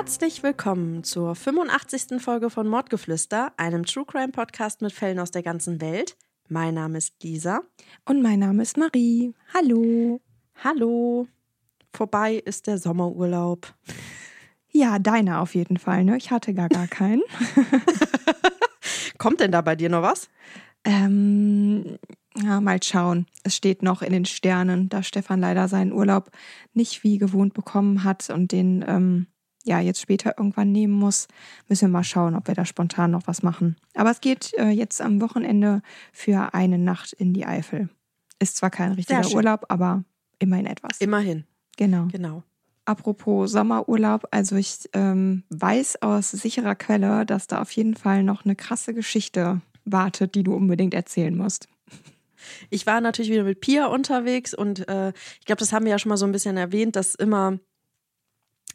Herzlich willkommen zur 85. Folge von Mordgeflüster, einem True Crime Podcast mit Fällen aus der ganzen Welt. Mein Name ist Lisa. Und mein Name ist Marie. Hallo. Hallo. Vorbei ist der Sommerurlaub. Ja, deiner auf jeden Fall, ne? Ich hatte gar gar keinen. Kommt denn da bei dir noch was? Ähm, ja, mal schauen. Es steht noch in den Sternen, da Stefan leider seinen Urlaub nicht wie gewohnt bekommen hat und den ähm, ja jetzt später irgendwann nehmen muss, müssen wir mal schauen, ob wir da spontan noch was machen. Aber es geht äh, jetzt am Wochenende für eine Nacht in die Eifel. Ist zwar kein richtiger Urlaub, aber immerhin etwas. Immerhin. Genau. Genau. Apropos Sommerurlaub, also ich ähm, weiß aus sicherer Quelle, dass da auf jeden Fall noch eine krasse Geschichte wartet, die du unbedingt erzählen musst. Ich war natürlich wieder mit Pia unterwegs und äh, ich glaube, das haben wir ja schon mal so ein bisschen erwähnt, dass immer,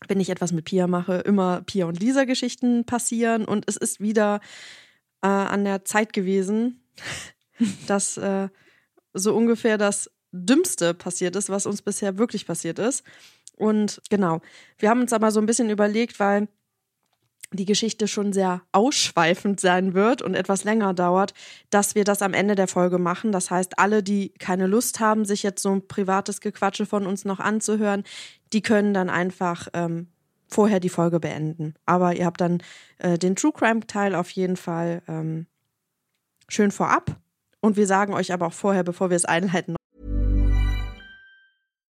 wenn ich etwas mit Pia mache, immer Pia und Lisa Geschichten passieren und es ist wieder äh, an der Zeit gewesen, dass äh, so ungefähr das Dümmste passiert ist, was uns bisher wirklich passiert ist. Und genau, wir haben uns aber so ein bisschen überlegt, weil die Geschichte schon sehr ausschweifend sein wird und etwas länger dauert, dass wir das am Ende der Folge machen. Das heißt, alle, die keine Lust haben, sich jetzt so ein privates Gequatsche von uns noch anzuhören, die können dann einfach ähm, vorher die Folge beenden. Aber ihr habt dann äh, den True Crime-Teil auf jeden Fall ähm, schön vorab. Und wir sagen euch aber auch vorher, bevor wir es einleiten,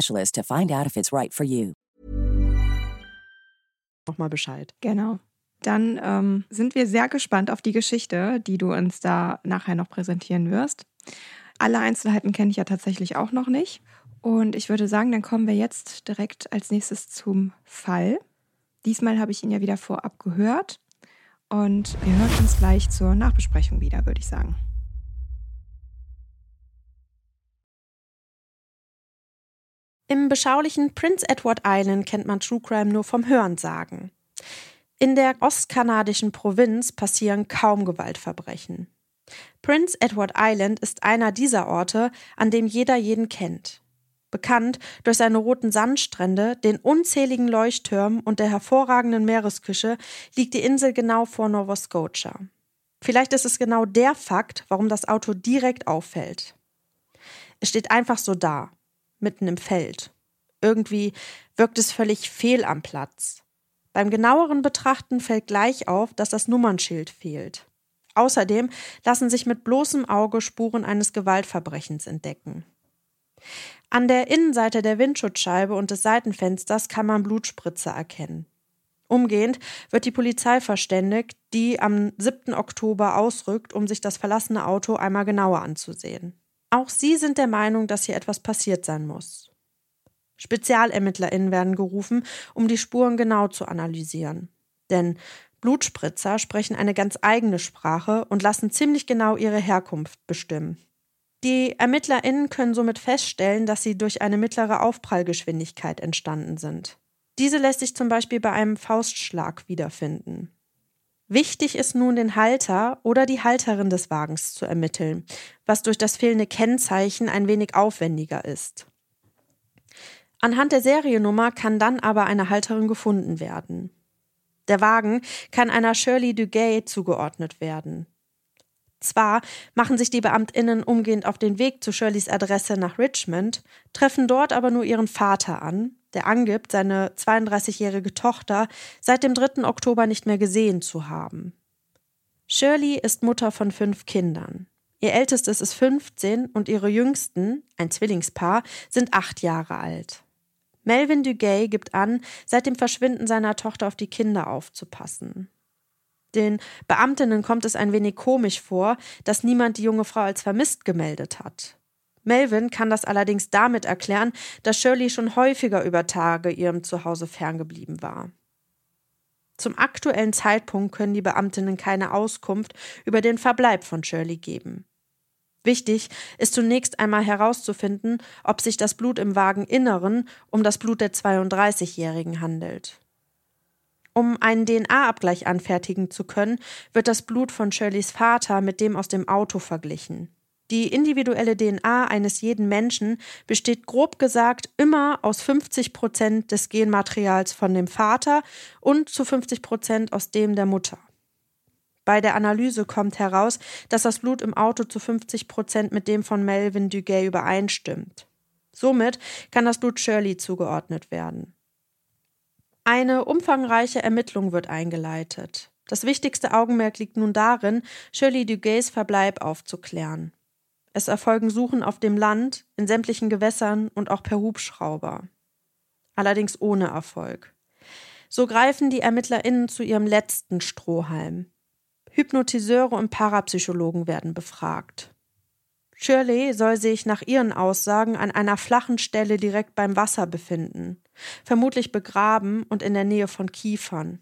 specialist to find out if it's right for you. Nochmal Bescheid. Genau. Dann ähm, sind wir sehr gespannt auf die Geschichte, die du uns da nachher noch präsentieren wirst. Alle Einzelheiten kenne ich ja tatsächlich auch noch nicht. Und ich würde sagen, dann kommen wir jetzt direkt als nächstes zum Fall. Diesmal habe ich ihn ja wieder vorab gehört. Und wir hören uns gleich zur Nachbesprechung wieder, würde ich sagen. Im beschaulichen Prince Edward Island kennt man True Crime nur vom Hörensagen. In der ostkanadischen Provinz passieren kaum Gewaltverbrechen. Prince Edward Island ist einer dieser Orte, an dem jeder jeden kennt. Bekannt durch seine roten Sandstrände, den unzähligen Leuchttürmen und der hervorragenden Meeresküche liegt die Insel genau vor Nova Scotia. Vielleicht ist es genau der Fakt, warum das Auto direkt auffällt. Es steht einfach so da, mitten im Feld. Irgendwie wirkt es völlig fehl am Platz. Beim genaueren Betrachten fällt gleich auf, dass das Nummernschild fehlt. Außerdem lassen sich mit bloßem Auge Spuren eines Gewaltverbrechens entdecken. An der Innenseite der Windschutzscheibe und des Seitenfensters kann man Blutspritze erkennen. Umgehend wird die Polizei verständigt, die am 7. Oktober ausrückt, um sich das verlassene Auto einmal genauer anzusehen. Auch sie sind der Meinung, dass hier etwas passiert sein muss. SpezialermittlerInnen werden gerufen, um die Spuren genau zu analysieren. Denn Blutspritzer sprechen eine ganz eigene Sprache und lassen ziemlich genau ihre Herkunft bestimmen. Die ErmittlerInnen können somit feststellen, dass sie durch eine mittlere Aufprallgeschwindigkeit entstanden sind. Diese lässt sich zum Beispiel bei einem Faustschlag wiederfinden. Wichtig ist nun, den Halter oder die Halterin des Wagens zu ermitteln, was durch das fehlende Kennzeichen ein wenig aufwendiger ist. Anhand der Seriennummer kann dann aber eine Halterin gefunden werden. Der Wagen kann einer Shirley Dugay zugeordnet werden. Zwar machen sich die Beamtinnen umgehend auf den Weg zu Shirleys Adresse nach Richmond, treffen dort aber nur ihren Vater an, der angibt, seine 32-jährige Tochter seit dem 3. Oktober nicht mehr gesehen zu haben. Shirley ist Mutter von fünf Kindern. Ihr ältestes ist 15 und ihre jüngsten, ein Zwillingspaar, sind acht Jahre alt. Melvin Dugay gibt an, seit dem Verschwinden seiner Tochter auf die Kinder aufzupassen. Den Beamtinnen kommt es ein wenig komisch vor, dass niemand die junge Frau als vermisst gemeldet hat. Melvin kann das allerdings damit erklären, dass Shirley schon häufiger über Tage ihrem Zuhause ferngeblieben war. Zum aktuellen Zeitpunkt können die Beamtinnen keine Auskunft über den Verbleib von Shirley geben. Wichtig ist zunächst einmal herauszufinden, ob sich das Blut im Wageninneren um das Blut der 32-Jährigen handelt. Um einen DNA-Abgleich anfertigen zu können, wird das Blut von Shirleys Vater mit dem aus dem Auto verglichen. Die individuelle DNA eines jeden Menschen besteht grob gesagt immer aus 50 Prozent des Genmaterials von dem Vater und zu 50 Prozent aus dem der Mutter. Bei der Analyse kommt heraus, dass das Blut im Auto zu 50 Prozent mit dem von Melvin Duguay übereinstimmt. Somit kann das Blut Shirley zugeordnet werden. Eine umfangreiche Ermittlung wird eingeleitet. Das wichtigste Augenmerk liegt nun darin, Shirley Dugays Verbleib aufzuklären. Es erfolgen Suchen auf dem Land, in sämtlichen Gewässern und auch per Hubschrauber. Allerdings ohne Erfolg. So greifen die ErmittlerInnen zu ihrem letzten Strohhalm. Hypnotiseure und Parapsychologen werden befragt. Shirley soll sich nach ihren Aussagen an einer flachen Stelle direkt beim Wasser befinden, vermutlich begraben und in der Nähe von Kiefern.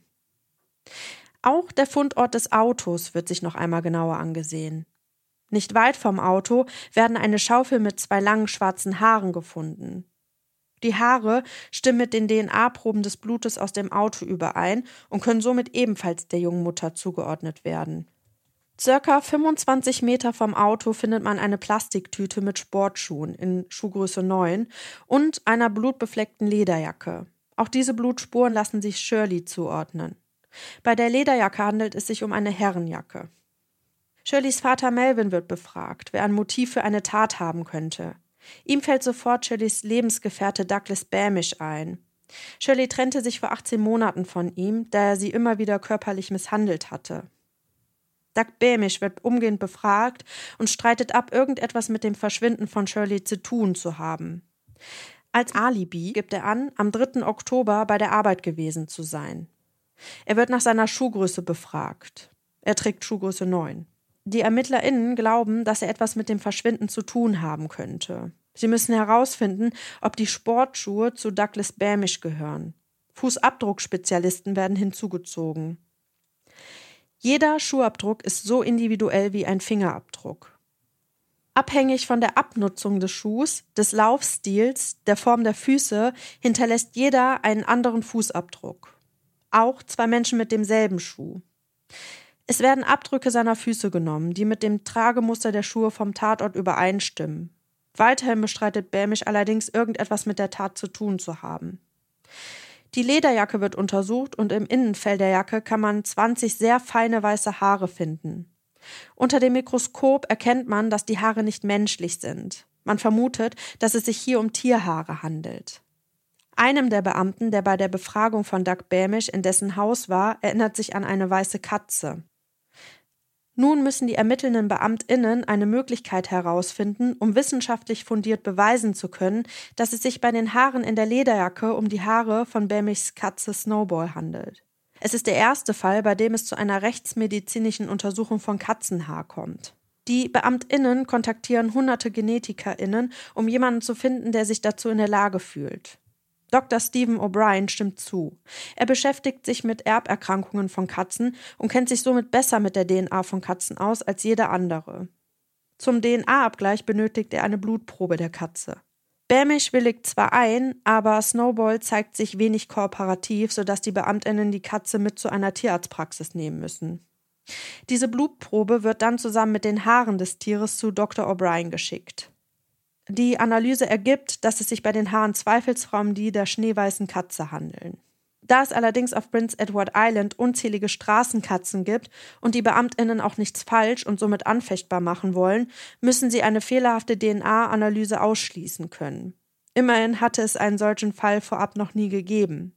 Auch der Fundort des Autos wird sich noch einmal genauer angesehen. Nicht weit vom Auto werden eine Schaufel mit zwei langen schwarzen Haaren gefunden. Die Haare stimmen mit den DNA-Proben des Blutes aus dem Auto überein und können somit ebenfalls der jungen Mutter zugeordnet werden. Circa 25 Meter vom Auto findet man eine Plastiktüte mit Sportschuhen in Schuhgröße 9 und einer blutbefleckten Lederjacke. Auch diese Blutspuren lassen sich Shirley zuordnen. Bei der Lederjacke handelt es sich um eine Herrenjacke. Shirleys Vater Melvin wird befragt, wer ein Motiv für eine Tat haben könnte. Ihm fällt sofort Shirleys Lebensgefährte Douglas Bamish ein. Shirley trennte sich vor 18 Monaten von ihm, da er sie immer wieder körperlich misshandelt hatte. Doug Bamish wird umgehend befragt und streitet ab, irgendetwas mit dem Verschwinden von Shirley zu tun zu haben. Als Alibi gibt er an, am 3. Oktober bei der Arbeit gewesen zu sein. Er wird nach seiner Schuhgröße befragt. Er trägt Schuhgröße 9. Die ErmittlerInnen glauben, dass er etwas mit dem Verschwinden zu tun haben könnte. Sie müssen herausfinden, ob die Sportschuhe zu Douglas Bamish gehören. Fußabdruckspezialisten werden hinzugezogen. Jeder Schuhabdruck ist so individuell wie ein Fingerabdruck. Abhängig von der Abnutzung des Schuhs, des Laufstils, der Form der Füße hinterlässt jeder einen anderen Fußabdruck. Auch zwei Menschen mit demselben Schuh. Es werden Abdrücke seiner Füße genommen, die mit dem Tragemuster der Schuhe vom Tatort übereinstimmen. Weiterhin bestreitet Bämisch allerdings irgendetwas mit der Tat zu tun zu haben. Die Lederjacke wird untersucht und im Innenfell der Jacke kann man 20 sehr feine weiße Haare finden. Unter dem Mikroskop erkennt man, dass die Haare nicht menschlich sind. Man vermutet, dass es sich hier um Tierhaare handelt. Einem der Beamten, der bei der Befragung von Doug Bämisch in dessen Haus war, erinnert sich an eine weiße Katze. Nun müssen die ermittelnden Beamtinnen eine Möglichkeit herausfinden, um wissenschaftlich fundiert beweisen zu können, dass es sich bei den Haaren in der Lederjacke um die Haare von Bamichs Katze Snowball handelt. Es ist der erste Fall, bei dem es zu einer rechtsmedizinischen Untersuchung von Katzenhaar kommt. Die Beamtinnen kontaktieren hunderte Genetikerinnen, um jemanden zu finden, der sich dazu in der Lage fühlt. Dr. Stephen O'Brien stimmt zu. Er beschäftigt sich mit Erberkrankungen von Katzen und kennt sich somit besser mit der DNA von Katzen aus als jeder andere. Zum DNA-Abgleich benötigt er eine Blutprobe der Katze. Bamish willigt zwar ein, aber Snowball zeigt sich wenig kooperativ, sodass die Beamtinnen die Katze mit zu einer Tierarztpraxis nehmen müssen. Diese Blutprobe wird dann zusammen mit den Haaren des Tieres zu Dr. O'Brien geschickt. Die Analyse ergibt, dass es sich bei den Haaren zweifelsfrei um die der schneeweißen Katze handeln. Da es allerdings auf Prince Edward Island unzählige Straßenkatzen gibt und die Beamtinnen auch nichts falsch und somit anfechtbar machen wollen, müssen sie eine fehlerhafte DNA-Analyse ausschließen können. Immerhin hatte es einen solchen Fall vorab noch nie gegeben.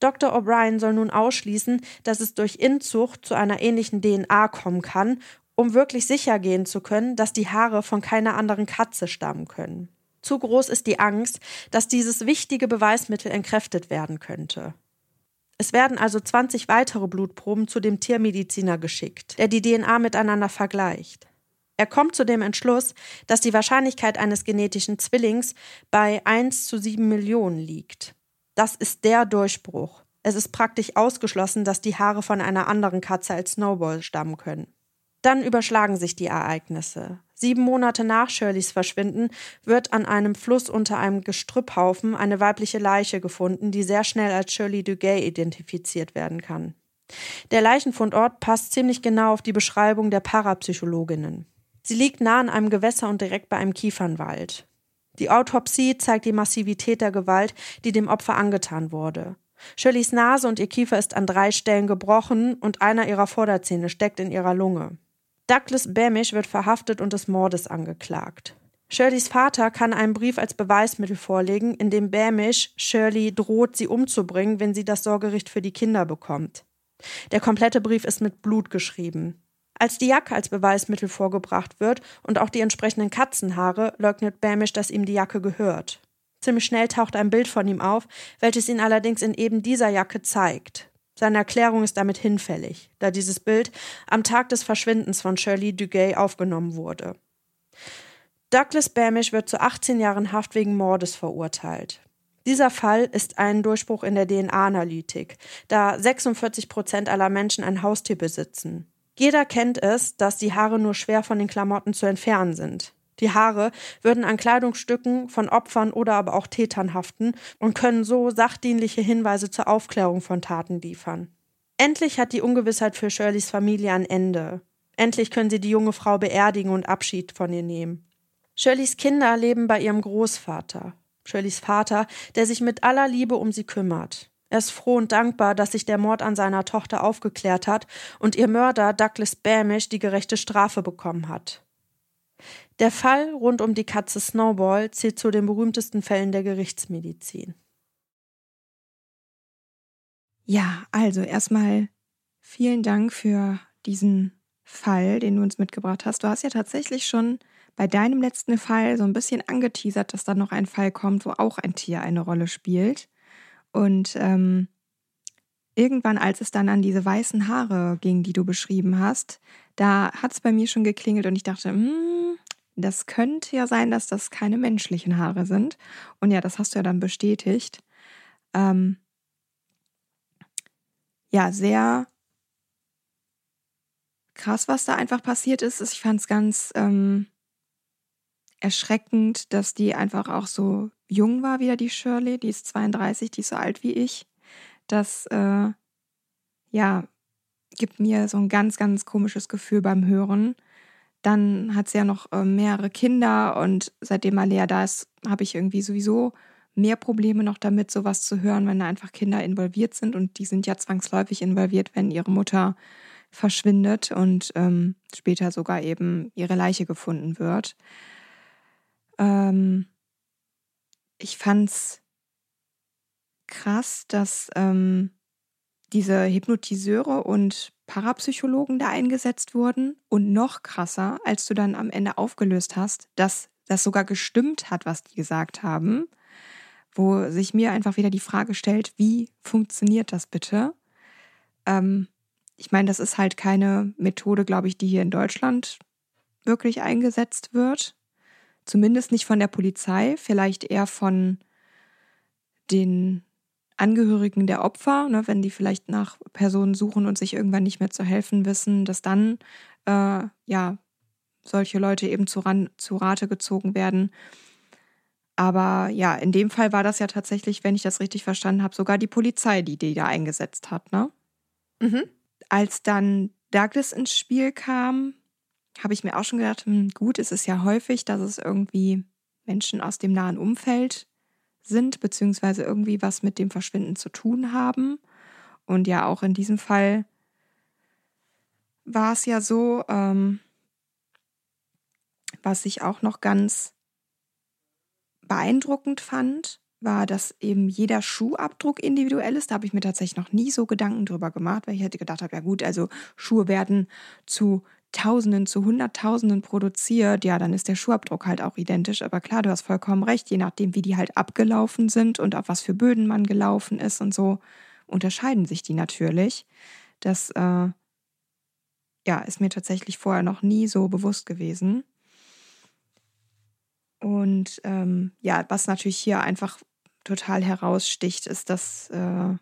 Dr. O'Brien soll nun ausschließen, dass es durch Inzucht zu einer ähnlichen DNA kommen kann, um wirklich sicher gehen zu können, dass die Haare von keiner anderen Katze stammen können. Zu groß ist die Angst, dass dieses wichtige Beweismittel entkräftet werden könnte. Es werden also 20 weitere Blutproben zu dem Tiermediziner geschickt, der die DNA miteinander vergleicht. Er kommt zu dem Entschluss, dass die Wahrscheinlichkeit eines genetischen Zwillings bei 1 zu 7 Millionen liegt. Das ist der Durchbruch. Es ist praktisch ausgeschlossen, dass die Haare von einer anderen Katze als Snowball stammen können. Dann überschlagen sich die Ereignisse. Sieben Monate nach Shirleys Verschwinden wird an einem Fluss unter einem Gestrüpphaufen eine weibliche Leiche gefunden, die sehr schnell als Shirley Dugay identifiziert werden kann. Der Leichenfundort passt ziemlich genau auf die Beschreibung der Parapsychologinnen. Sie liegt nah an einem Gewässer und direkt bei einem Kiefernwald. Die Autopsie zeigt die Massivität der Gewalt, die dem Opfer angetan wurde. Shirleys Nase und ihr Kiefer ist an drei Stellen gebrochen und einer ihrer Vorderzähne steckt in ihrer Lunge. Douglas Bamish wird verhaftet und des Mordes angeklagt. Shirleys Vater kann einen Brief als Beweismittel vorlegen, in dem Bamish Shirley droht, sie umzubringen, wenn sie das Sorgerecht für die Kinder bekommt. Der komplette Brief ist mit Blut geschrieben. Als die Jacke als Beweismittel vorgebracht wird und auch die entsprechenden Katzenhaare, leugnet Bamish, dass ihm die Jacke gehört. Ziemlich schnell taucht ein Bild von ihm auf, welches ihn allerdings in eben dieser Jacke zeigt. Seine Erklärung ist damit hinfällig, da dieses Bild am Tag des Verschwindens von Shirley Dugay aufgenommen wurde. Douglas Bamish wird zu 18 Jahren Haft wegen Mordes verurteilt. Dieser Fall ist ein Durchbruch in der DNA-Analytik, da 46 Prozent aller Menschen ein Haustier besitzen. Jeder kennt es, dass die Haare nur schwer von den Klamotten zu entfernen sind. Die Haare würden an Kleidungsstücken von Opfern oder aber auch Tätern haften und können so sachdienliche Hinweise zur Aufklärung von Taten liefern. Endlich hat die Ungewissheit für Shirleys Familie ein Ende. Endlich können sie die junge Frau beerdigen und Abschied von ihr nehmen. Shirleys Kinder leben bei ihrem Großvater. Shirleys Vater, der sich mit aller Liebe um sie kümmert. Er ist froh und dankbar, dass sich der Mord an seiner Tochter aufgeklärt hat und ihr Mörder Douglas Bamish die gerechte Strafe bekommen hat. Der Fall rund um die Katze Snowball zählt zu den berühmtesten Fällen der Gerichtsmedizin. Ja, also erstmal vielen Dank für diesen Fall, den du uns mitgebracht hast. Du hast ja tatsächlich schon bei deinem letzten Fall so ein bisschen angeteasert, dass da noch ein Fall kommt, wo auch ein Tier eine Rolle spielt. Und ähm, irgendwann, als es dann an diese weißen Haare ging, die du beschrieben hast, da hat es bei mir schon geklingelt und ich dachte, hm, das könnte ja sein, dass das keine menschlichen Haare sind. Und ja, das hast du ja dann bestätigt. Ähm, ja, sehr krass, was da einfach passiert ist. Ich fand es ganz ähm, erschreckend, dass die einfach auch so jung war, wieder die Shirley. Die ist 32, die ist so alt wie ich. Das, äh, ja, gibt mir so ein ganz, ganz komisches Gefühl beim Hören. Dann hat sie ja noch äh, mehrere Kinder und seitdem Alea da ist, habe ich irgendwie sowieso mehr Probleme noch damit, sowas zu hören, wenn da einfach Kinder involviert sind und die sind ja zwangsläufig involviert, wenn ihre Mutter verschwindet und ähm, später sogar eben ihre Leiche gefunden wird. Ähm, ich fand's krass, dass ähm, diese Hypnotiseure und Parapsychologen da eingesetzt wurden und noch krasser, als du dann am Ende aufgelöst hast, dass das sogar gestimmt hat, was die gesagt haben, wo sich mir einfach wieder die Frage stellt, wie funktioniert das bitte? Ähm, ich meine, das ist halt keine Methode, glaube ich, die hier in Deutschland wirklich eingesetzt wird. Zumindest nicht von der Polizei, vielleicht eher von den Angehörigen der Opfer, ne, wenn die vielleicht nach Personen suchen und sich irgendwann nicht mehr zu helfen wissen, dass dann äh, ja solche Leute eben zu, ran, zu Rate gezogen werden. Aber ja, in dem Fall war das ja tatsächlich, wenn ich das richtig verstanden habe, sogar die Polizei, die die da eingesetzt hat, ne? Mhm. Als dann Douglas ins Spiel kam, habe ich mir auch schon gedacht, hm, gut, es ist ja häufig, dass es irgendwie Menschen aus dem nahen Umfeld sind, beziehungsweise irgendwie was mit dem Verschwinden zu tun haben. Und ja, auch in diesem Fall war es ja so, ähm, was ich auch noch ganz beeindruckend fand, war, dass eben jeder Schuhabdruck individuell ist. Da habe ich mir tatsächlich noch nie so Gedanken drüber gemacht, weil ich hätte gedacht habe, ja gut, also Schuhe werden zu Tausenden, zu Hunderttausenden produziert, ja, dann ist der Schuhabdruck halt auch identisch. Aber klar, du hast vollkommen recht, je nachdem, wie die halt abgelaufen sind und auf was für Böden man gelaufen ist und so, unterscheiden sich die natürlich. Das äh, ja, ist mir tatsächlich vorher noch nie so bewusst gewesen. Und ähm, ja, was natürlich hier einfach total heraussticht, ist, dass äh,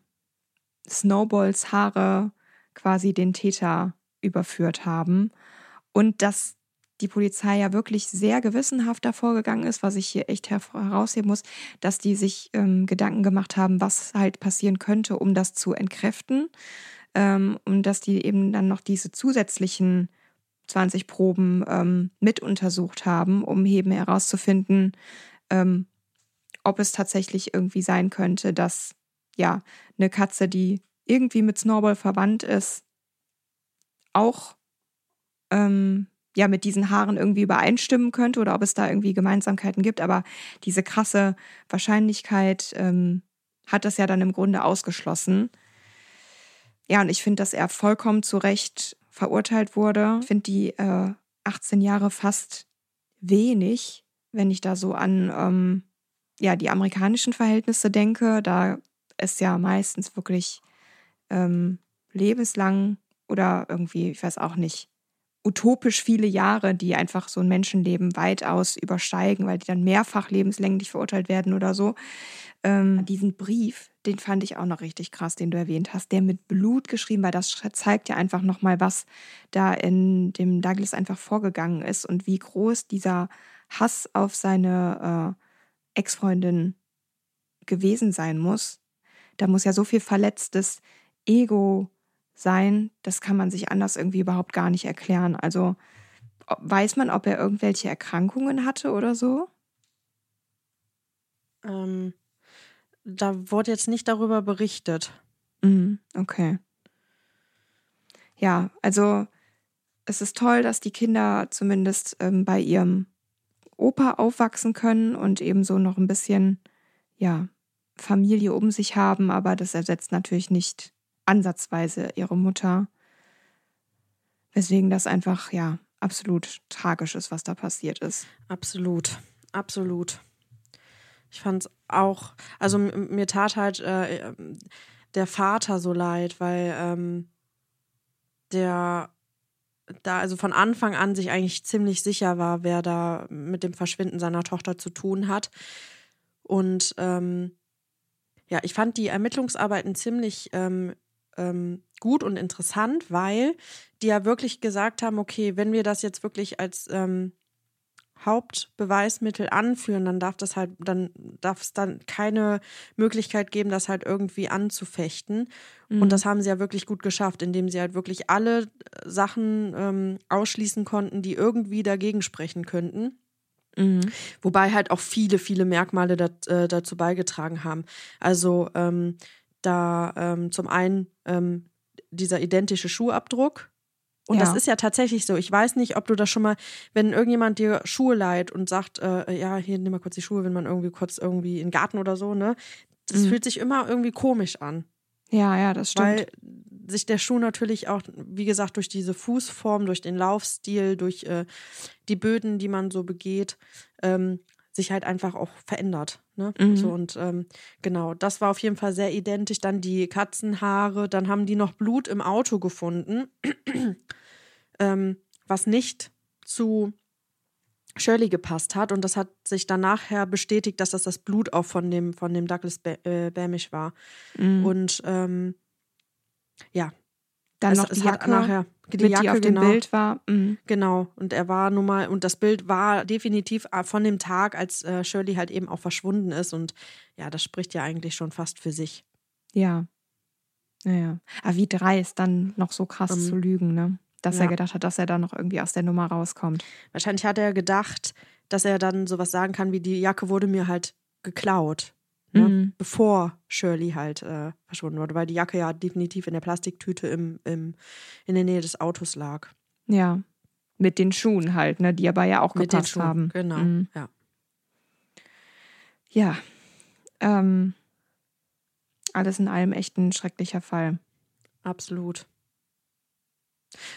Snowballs Haare quasi den Täter überführt haben und dass die Polizei ja wirklich sehr gewissenhaft davor gegangen ist, was ich hier echt herausheben muss, dass die sich ähm, Gedanken gemacht haben, was halt passieren könnte, um das zu entkräften. Ähm, und dass die eben dann noch diese zusätzlichen 20 Proben ähm, mit untersucht haben, um eben herauszufinden, ähm, ob es tatsächlich irgendwie sein könnte, dass ja eine Katze, die irgendwie mit Snowball verwandt ist, auch ähm, ja mit diesen Haaren irgendwie übereinstimmen könnte oder ob es da irgendwie Gemeinsamkeiten gibt. Aber diese krasse Wahrscheinlichkeit ähm, hat das ja dann im Grunde ausgeschlossen. Ja, und ich finde, dass er vollkommen zu Recht verurteilt wurde. Ich finde die äh, 18 Jahre fast wenig, wenn ich da so an ähm, ja, die amerikanischen Verhältnisse denke. Da ist ja meistens wirklich ähm, lebenslang oder irgendwie, ich weiß auch nicht, utopisch viele Jahre, die einfach so ein Menschenleben weitaus übersteigen, weil die dann mehrfach lebenslänglich verurteilt werden oder so. Ähm, diesen Brief, den fand ich auch noch richtig krass, den du erwähnt hast, der mit Blut geschrieben war. Das zeigt ja einfach nochmal, was da in dem Douglas einfach vorgegangen ist und wie groß dieser Hass auf seine äh, Ex-Freundin gewesen sein muss. Da muss ja so viel verletztes Ego sein, das kann man sich anders irgendwie überhaupt gar nicht erklären. Also weiß man, ob er irgendwelche Erkrankungen hatte oder so? Ähm, da wurde jetzt nicht darüber berichtet. Mhm, okay. Ja, also es ist toll, dass die Kinder zumindest ähm, bei ihrem Opa aufwachsen können und ebenso noch ein bisschen, ja, Familie um sich haben, aber das ersetzt natürlich nicht ansatzweise ihre Mutter. Weswegen das einfach, ja, absolut tragisch ist, was da passiert ist. Absolut, absolut. Ich fand es auch, also mir tat halt äh, der Vater so leid, weil ähm, der da also von Anfang an sich eigentlich ziemlich sicher war, wer da mit dem Verschwinden seiner Tochter zu tun hat. Und ähm, ja, ich fand die Ermittlungsarbeiten ziemlich ähm, ähm, gut und interessant, weil die ja wirklich gesagt haben, okay, wenn wir das jetzt wirklich als ähm, Hauptbeweismittel anführen, dann darf das halt, dann darf es dann keine Möglichkeit geben, das halt irgendwie anzufechten. Mhm. Und das haben sie ja wirklich gut geschafft, indem sie halt wirklich alle Sachen ähm, ausschließen konnten, die irgendwie dagegen sprechen könnten. Mhm. Wobei halt auch viele, viele Merkmale dat, äh, dazu beigetragen haben. Also ähm, da ähm, zum einen ähm, dieser identische Schuhabdruck. Und ja. das ist ja tatsächlich so. Ich weiß nicht, ob du das schon mal, wenn irgendjemand dir Schuhe leiht und sagt, äh, ja, hier nimm mal kurz die Schuhe, wenn man irgendwie kurz irgendwie in den Garten oder so, ne? Das mhm. fühlt sich immer irgendwie komisch an. Ja, ja, das stimmt. Weil sich der Schuh natürlich auch, wie gesagt, durch diese Fußform, durch den Laufstil, durch äh, die Böden, die man so begeht, ähm, sich halt einfach auch verändert. Ne? Mhm. So und ähm, genau, das war auf jeden Fall sehr identisch. Dann die Katzenhaare, dann haben die noch Blut im Auto gefunden, ähm, was nicht zu Shirley gepasst hat und das hat sich dann nachher bestätigt, dass das das Blut auch von dem von dem Douglas äh, Bamish war. Mhm. Und ähm, ja, dann es, noch die es Jacke, nachher, die, Jacke, die auf genau, dem Bild war. Mhm. Genau. Und er war nun mal, und das Bild war definitiv äh, von dem Tag, als äh, Shirley halt eben auch verschwunden ist. Und ja, das spricht ja eigentlich schon fast für sich. Ja. Naja. Aber wie dreist dann noch so krass mhm. zu lügen, ne? Dass ja. er gedacht hat, dass er da noch irgendwie aus der Nummer rauskommt. Wahrscheinlich hat er gedacht, dass er dann sowas sagen kann wie die Jacke wurde mir halt geklaut. Ne? Mhm. Bevor Shirley halt äh, verschwunden wurde, weil die Jacke ja definitiv in der Plastiktüte im, im, in der Nähe des Autos lag. Ja. Mit den Schuhen halt, ne, die aber ja auch Mit den gepasst Schuhen. haben. Genau. Mhm. Ja. Ja. Ähm, alles in allem echt ein schrecklicher Fall. Absolut.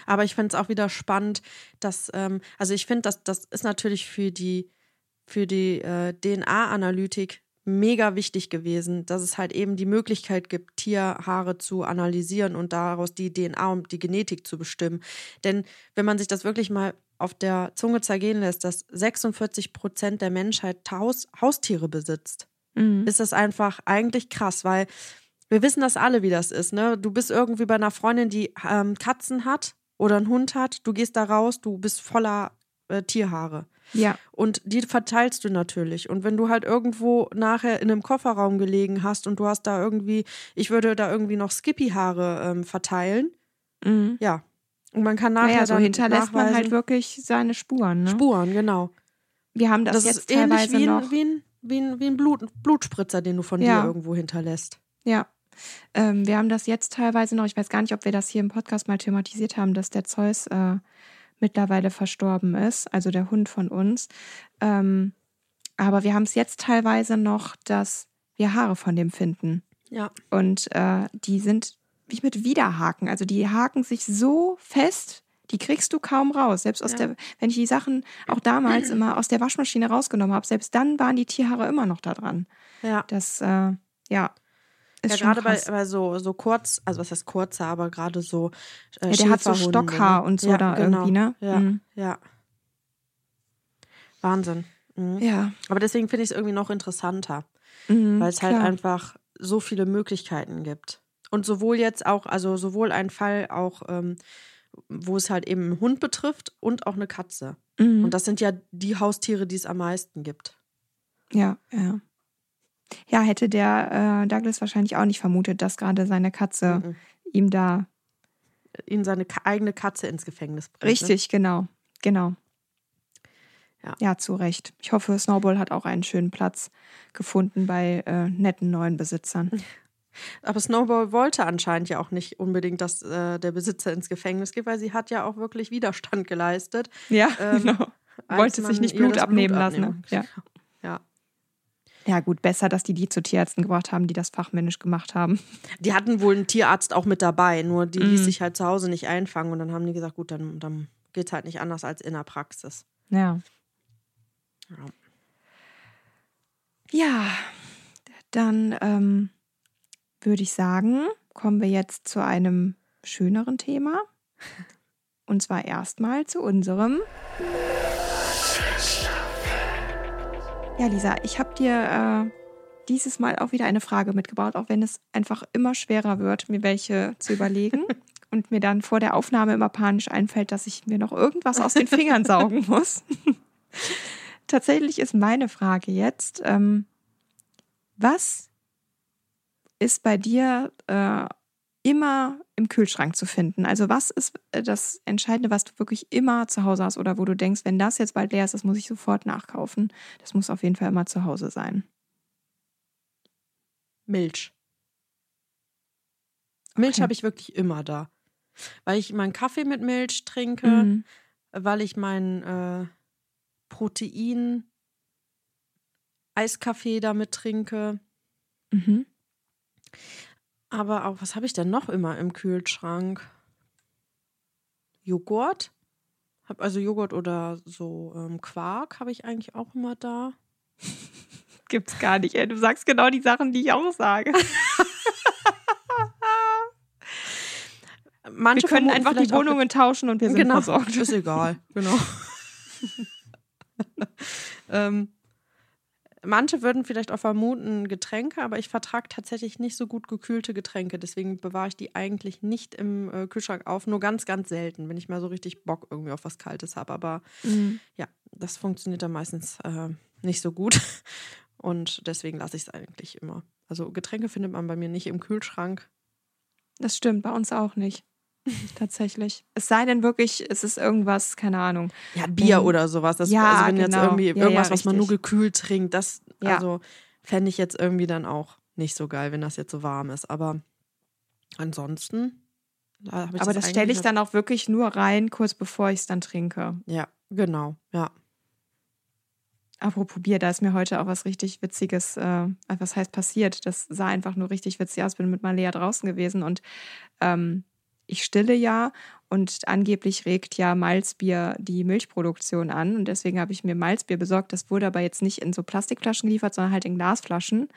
Aber ich finde es auch wieder spannend, dass, ähm, also ich finde, dass das ist natürlich für die, für die äh, DNA-Analytik mega wichtig gewesen, dass es halt eben die Möglichkeit gibt, Tierhaare zu analysieren und daraus die DNA und die Genetik zu bestimmen. Denn wenn man sich das wirklich mal auf der Zunge zergehen lässt, dass 46 Prozent der Menschheit Haus Haustiere besitzt, Mhm. ist das einfach eigentlich krass, weil wir wissen das alle, wie das ist. Ne? Du bist irgendwie bei einer Freundin, die ähm, Katzen hat oder einen Hund hat. Du gehst da raus, du bist voller äh, Tierhaare. Ja. Und die verteilst du natürlich. Und wenn du halt irgendwo nachher in einem Kofferraum gelegen hast und du hast da irgendwie, ich würde da irgendwie noch Skippy-Haare ähm, verteilen, Mhm. ja. Und man kann nachher Naja, so dann hinterlässt man halt wirklich seine Spuren. Ne? Spuren, genau. Wir haben das, Das, jetzt ist ähnlich teilweise wie noch. ein, wie ein, wie ein, wie ein Blut, Blutspritzer, den du von Ja. dir irgendwo hinterlässt. Ja. Ähm, wir haben das jetzt teilweise noch, ich weiß gar nicht, ob wir das hier im Podcast mal thematisiert haben, dass der Zeus äh, mittlerweile verstorben ist, also der Hund von uns. Ähm, aber wir haben es jetzt teilweise noch, dass wir Haare von dem finden. Ja. Und äh, die sind wie mit Widerhaken. Also die haken sich so fest, die kriegst du kaum raus. Selbst aus Ja. der, wenn ich die Sachen auch damals immer aus der Waschmaschine rausgenommen habe, selbst dann waren die Tierhaare immer noch da dran. Ja. Das, äh, ja. Ja, gerade bei, bei so, so kurz, also was heißt kurzer, aber gerade so. Äh, Ja, der hat so Schäferhunde, Stockhaar ne? und so ja, da genau. irgendwie, ne? Ja, Mhm. ja. Wahnsinn. Mhm. Ja. Aber deswegen finde ich es irgendwie noch interessanter, Mhm, weil es halt einfach so viele Möglichkeiten gibt. Und sowohl jetzt auch, also sowohl ein Fall auch, ähm, wo es halt eben einen Hund betrifft und auch eine Katze. Mhm. Und das sind ja die Haustiere, die es am meisten gibt. Ja, ja. Ja, hätte der äh, Douglas wahrscheinlich auch nicht vermutet, dass gerade seine Katze Mhm. ihm da. Ihn seine eigene Katze ins Gefängnis bringt. ne? Richtig, genau. Genau. Ja. ja, zu Recht. Ich hoffe, Snowball hat auch einen schönen Platz gefunden bei äh, netten neuen Besitzern. Aber Snowball wollte anscheinend ja auch nicht unbedingt, dass äh, der Besitzer ins Gefängnis geht, weil sie hat ja auch wirklich Widerstand geleistet. Ja, Ähm, genau. Wollte sich nicht Blut abnehmen lassen. Ne? Ja. Ja. Ja, gut, besser, dass die die zu Tierärzten gebracht haben, die das fachmännisch gemacht haben. Die hatten wohl einen Tierarzt auch mit dabei, nur die ließ Mhm. sich halt zu Hause nicht einfangen und dann haben die gesagt, gut, dann, dann geht es halt nicht anders als in der Praxis. Ja. Ja. Ja, dann ähm, würde ich sagen, kommen wir jetzt zu einem schöneren Thema. Und zwar erstmal zu unserem. Ja, Lisa, ich habe dir äh, dieses Mal auch wieder eine Frage mitgebracht, auch wenn es einfach immer schwerer wird, mir welche zu überlegen. Und mir dann vor der Aufnahme immer panisch einfällt, dass ich mir noch irgendwas aus den Fingern saugen muss. Tatsächlich ist meine Frage jetzt, ähm, was ist bei dir äh, immer im Kühlschrank zu finden? Also was ist äh, das Entscheidende, was du wirklich immer zu Hause hast oder wo du denkst, wenn das jetzt bald leer ist, das muss ich sofort nachkaufen. Das muss auf jeden Fall immer zu Hause sein. Milch. Milch Okay. habe ich wirklich immer da. Weil ich meinen Kaffee mit Milch trinke, Mhm. weil ich meinen äh, Protein Eiskaffee damit trinke. Mhm. Aber auch, was habe ich denn noch immer im Kühlschrank? Joghurt? Hab also Joghurt oder so ähm, Quark habe ich eigentlich auch immer da. Gibt's gar nicht. Ey. Du sagst genau die Sachen, die ich auch sage. Manche wir können einfach die Wohnungen tauschen und wir sind genau, versorgt. ist egal. Genau. ähm, manche würden vielleicht auch vermuten Getränke, aber ich vertrage tatsächlich nicht so gut gekühlte Getränke. Deswegen bewahre ich die eigentlich nicht im äh, Kühlschrank auf. Nur ganz, ganz selten, wenn ich mal so richtig Bock irgendwie auf was Kaltes habe. Aber Mhm. ja, das funktioniert dann meistens äh, nicht so gut. Und deswegen lasse ich es eigentlich immer. Also Getränke findet man bei mir nicht im Kühlschrank. Das stimmt, bei uns auch nicht. Tatsächlich. Es sei denn wirklich, es ist irgendwas, keine Ahnung. Ja, Bier Ähm, oder sowas. Das, ja, also wenn jetzt genau. irgendwie Ja, ja, irgendwas, was man nur gekühlt trinkt, das, Ja. also fände ich jetzt irgendwie dann auch nicht so geil, wenn das jetzt so warm ist. Aber ansonsten. Da Aber das stelle ich dann auch wirklich nur rein, kurz bevor ich es dann trinke. Ja, genau, ja. Apropos Bier, da ist mir heute auch was richtig Witziges, äh, was heißt passiert. Das sah einfach nur richtig witzig aus. Bin mit Malea draußen gewesen und ähm, ich stille ja und angeblich regt ja Malzbier die Milchproduktion an und deswegen habe ich mir Malzbier besorgt. Das wurde aber jetzt nicht in so Plastikflaschen geliefert, sondern halt in Glasflaschen.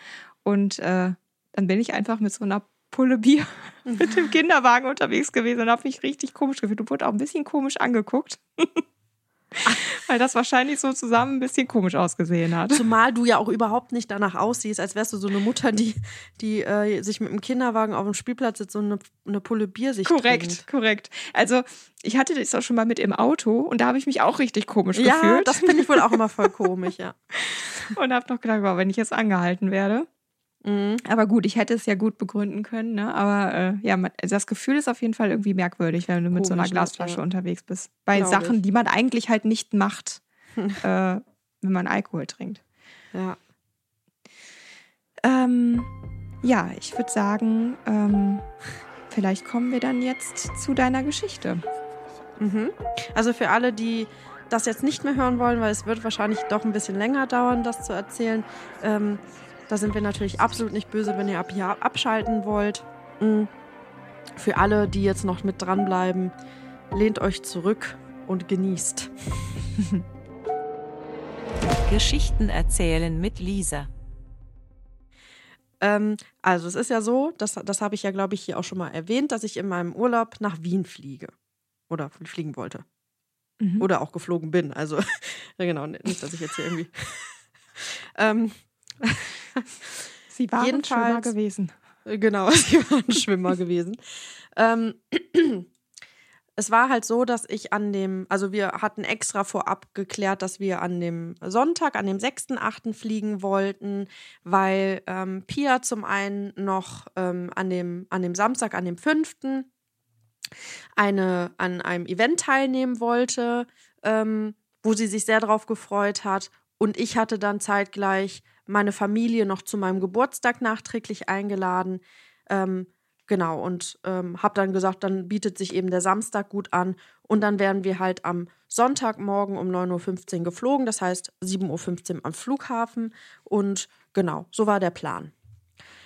Und äh, dann bin ich einfach mit so einer Pulle Bier mit dem Kinderwagen unterwegs gewesen und habe mich richtig komisch gefühlt und wurde auch ein bisschen komisch angeguckt. Weil das wahrscheinlich so zusammen ein bisschen komisch ausgesehen hat. Zumal du ja auch überhaupt nicht danach aussiehst, als wärst du so eine Mutter, die, die äh, sich mit dem Kinderwagen auf dem Spielplatz sitzt und eine, eine Pulle Bier sich Korrekt, trinkt. korrekt. Also ich hatte das auch schon mal mit im Auto und da habe ich mich auch richtig komisch Ja, gefühlt das finde ich wohl auch immer voll komisch, ja. und habe noch gedacht, wow, wenn ich jetzt angehalten werde. Mhm. Aber gut, ich hätte es ja gut begründen können, ne? Aber äh, ja, man, also das Gefühl ist auf jeden Fall irgendwie merkwürdig, wenn du mit so einer Komisch, ne? Glasflasche Ja. unterwegs bist. Bei Glaub Sachen, ich. die man eigentlich halt nicht macht, äh, wenn man Alkohol trinkt. Ja. Ähm, ja, ich würde sagen, ähm, vielleicht kommen wir dann jetzt zu deiner Geschichte. Mhm. Also für alle, die das jetzt nicht mehr hören wollen, weil es wird wahrscheinlich doch ein bisschen länger dauern, das zu erzählen. Ähm, da sind wir natürlich absolut nicht böse, wenn ihr ab hier abschalten wollt. Mhm. Für alle, die jetzt noch mit dranbleiben, lehnt euch zurück und genießt. Geschichten erzählen mit Lisa. Ähm, also es ist ja so, das, das habe ich ja, glaube ich, hier auch schon mal erwähnt, dass ich in meinem Urlaub nach Wien fliege. Oder fliegen wollte. Mhm. Oder auch geflogen bin. Also, genau, nicht, dass ich jetzt hier irgendwie. ähm, Sie waren Jedenfalls- gewesen. Genau, sie waren Schwimmer gewesen. Ähm, es war halt so, dass ich an dem, also wir hatten extra vorab geklärt, dass wir an dem Sonntag, an dem 6.8. fliegen wollten, weil ähm, Pia zum einen noch ähm, an, dem, an dem Samstag, an dem 5. Eine, an einem Event teilnehmen wollte, ähm, wo sie sich sehr darauf gefreut hat. Und ich hatte dann zeitgleich meine Familie noch zu meinem Geburtstag nachträglich eingeladen. Ähm, genau, und ähm, habe dann gesagt, dann bietet sich eben der Samstag gut an. Und dann wären wir halt am Sonntagmorgen um 9.15 Uhr geflogen, das heißt 7.15 Uhr am Flughafen. Und genau, so war der Plan.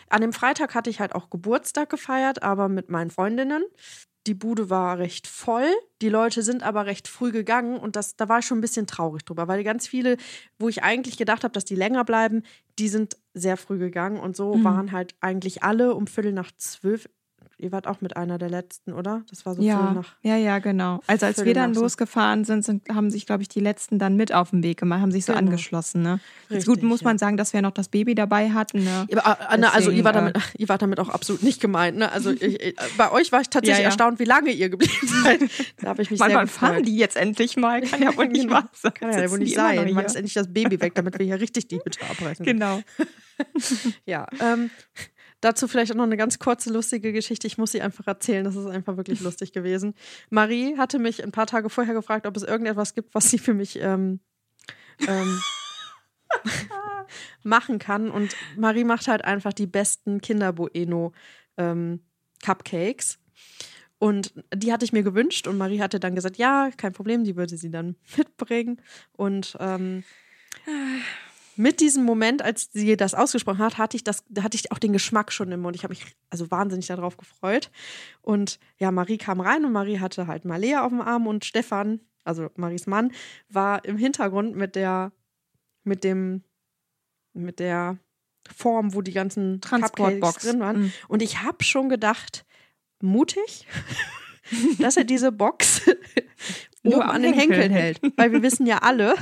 An dem Freitag hatte ich halt auch Geburtstag gefeiert, aber mit meinen Freundinnen. Die Bude war recht voll, die Leute sind aber recht früh gegangen und das, da war ich schon ein bisschen traurig drüber, weil ganz viele, wo ich eigentlich gedacht habe, dass die länger bleiben, die sind sehr früh gegangen und so Mhm. waren halt eigentlich alle um Viertel nach zwölf. Ihr wart auch mit einer der letzten, oder? Das war so Ja, nach. ja, ja, genau. Also als wir dann losgefahren sind, sind, haben sich, glaube ich, die letzten dann mit auf den Weg gemacht, haben sich so Genau. angeschlossen. Ne? Jetzt Richtig, gut muss ja. man sagen, dass wir noch das Baby dabei hatten. Ne? Aber, äh, ne, also ihr Deswegen, war, damit, ihr war damit auch absolut nicht gemeint. Ne? Also ich, ich, bei euch war ich tatsächlich Ja, erstaunt, wie lange ihr geblieben seid. Da habe ich mich Mann, sehr wann fahren die jetzt endlich mal? Kann ja wohl nicht Genau. wahr sein. Kann ja wohl nicht sein. Wann ist endlich das Baby weg, damit wir hier richtig die Hütte abreißen? Genau. Ja, ähm, dazu vielleicht auch noch eine ganz kurze, lustige Geschichte. Ich muss sie einfach erzählen. Das ist einfach wirklich lustig gewesen. Marie hatte mich ein paar Tage vorher gefragt, ob es irgendetwas gibt, was sie für mich ähm, ähm, machen kann. Und Marie macht halt einfach die besten Kinder-Bueno ähm, Cupcakes. Und die hatte ich mir gewünscht und Marie hatte dann gesagt, ja, kein Problem, die würde sie dann mitbringen. Und ähm, mit diesem Moment, als sie das ausgesprochen hat, hatte ich, das, hatte ich auch den Geschmack schon im Mund. Ich habe mich also wahnsinnig darauf gefreut. Und ja, Marie kam rein und Marie hatte halt Malea auf dem Arm und Stefan, also Maries Mann, war im Hintergrund mit der, mit dem, mit der Form, wo die ganzen Transportbox. Drin waren. Mhm. Und ich habe schon gedacht, mutig, dass er diese Box Nur oben an den Henkel Henkeln hält. Weil wir wissen ja alle,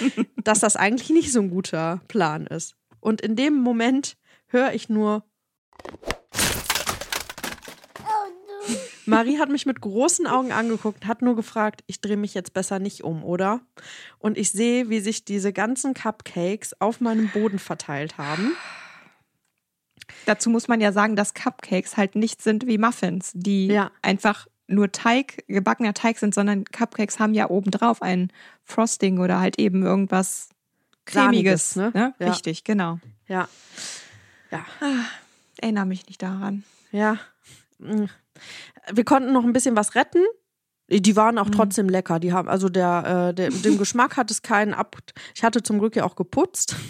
dass das eigentlich nicht so ein guter Plan ist. Und in dem Moment höre ich nur. Marie hat mich mit großen Augen angeguckt, hat nur gefragt, ich drehe mich jetzt besser nicht um, oder? Und ich sehe, wie sich diese ganzen Cupcakes auf meinem Boden verteilt haben. Dazu muss man ja sagen, dass Cupcakes halt nicht sind wie Muffins, die Ja. einfach nur Teig, gebackener Teig sind, sondern Cupcakes haben ja obendrauf ein Frosting oder halt eben irgendwas Cremiges, Sahniges, ne? Ja. Richtig, genau. Ja. Ja. Erinnere mich nicht daran. Ja. Mm. Wir konnten noch ein bisschen was retten. Die waren Mhm. auch trotzdem lecker. Die haben, also der, äh, der, dem Geschmack hat es keinen ab. Ich hatte zum Glück ja auch geputzt.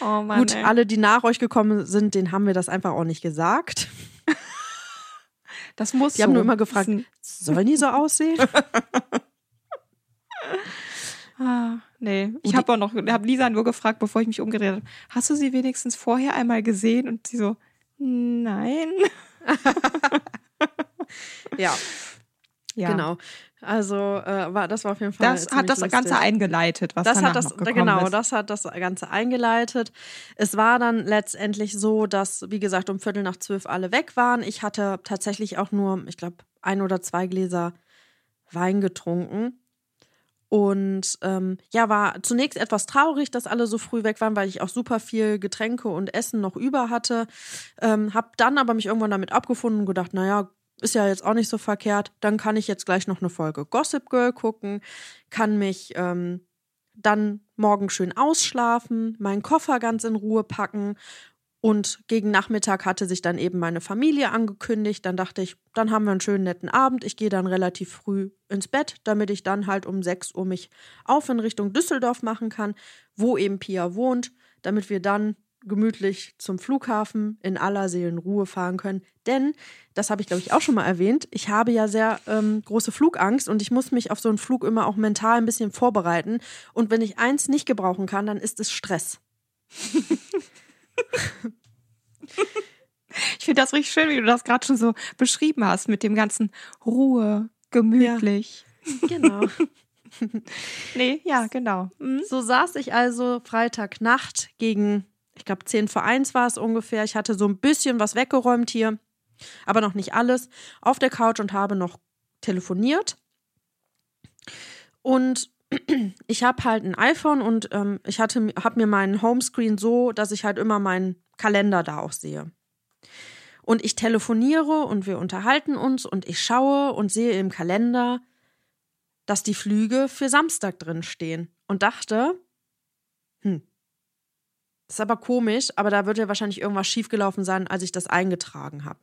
Oh Mann. Gut, ey. alle, die nach euch gekommen sind, denen haben wir das einfach auch nicht gesagt. das muss Die haben so. nur immer gefragt, sollen die so aussehen? Ah, nee. Ich habe auch noch, habe Lisa nur gefragt, bevor ich mich umgedreht habe, hast du sie wenigstens vorher einmal gesehen? Und sie so, nein. ja, Ja. genau. Also äh, war, das war auf jeden Fall. Das hat das lustig. Ganze eingeleitet, was das hat das genau, ist. das hat das Ganze eingeleitet. Es war dann letztendlich so, dass wie gesagt um Viertel nach zwölf alle weg waren. Ich hatte tatsächlich auch nur, ich glaube, ein oder zwei Gläser Wein getrunken und ähm, ja, war zunächst etwas traurig, dass alle so früh weg waren, weil ich auch super viel Getränke und Essen noch über hatte. Ähm, hab dann aber mich irgendwann damit abgefunden und gedacht, naja, ist ja jetzt auch nicht so verkehrt. Dann kann ich jetzt gleich noch eine Folge Gossip Girl gucken, kann mich ähm, dann morgen schön ausschlafen, meinen Koffer ganz in Ruhe packen. Und gegen Nachmittag hatte sich dann eben meine Familie angekündigt. Dann dachte ich, dann haben wir einen schönen netten Abend. Ich gehe dann relativ früh ins Bett, damit ich dann halt um 6 Uhr mich auf in Richtung Düsseldorf machen kann, wo eben Pia wohnt, damit wir dann gemütlich zum Flughafen in aller Seelenruhe fahren können. Denn, das habe ich glaube ich auch schon mal erwähnt, ich habe ja sehr ähm, große Flugangst und ich muss mich auf so einen Flug immer auch mental ein bisschen vorbereiten. Und wenn ich eins nicht gebrauchen kann, dann ist es Stress. Ich finde das richtig schön, wie du das gerade schon so beschrieben hast, mit dem ganzen Ruhe, gemütlich. Genau. Nee, ja, genau. Mhm. So saß ich also Freitagnacht gegen, ich glaube, 10 vor 1 war es ungefähr. Ich hatte so ein bisschen was weggeräumt hier, aber noch nicht alles, auf der Couch und habe noch telefoniert. Und ich habe halt ein iPhone und ähm, ich habe mir meinen Homescreen so, dass ich halt immer meinen Kalender da auch sehe. Und ich telefoniere und wir unterhalten uns und ich schaue und sehe im Kalender, dass die Flüge für Samstag drin stehen und dachte, hm, ist aber komisch, aber da wird ja wahrscheinlich irgendwas schiefgelaufen sein, als ich das eingetragen habe.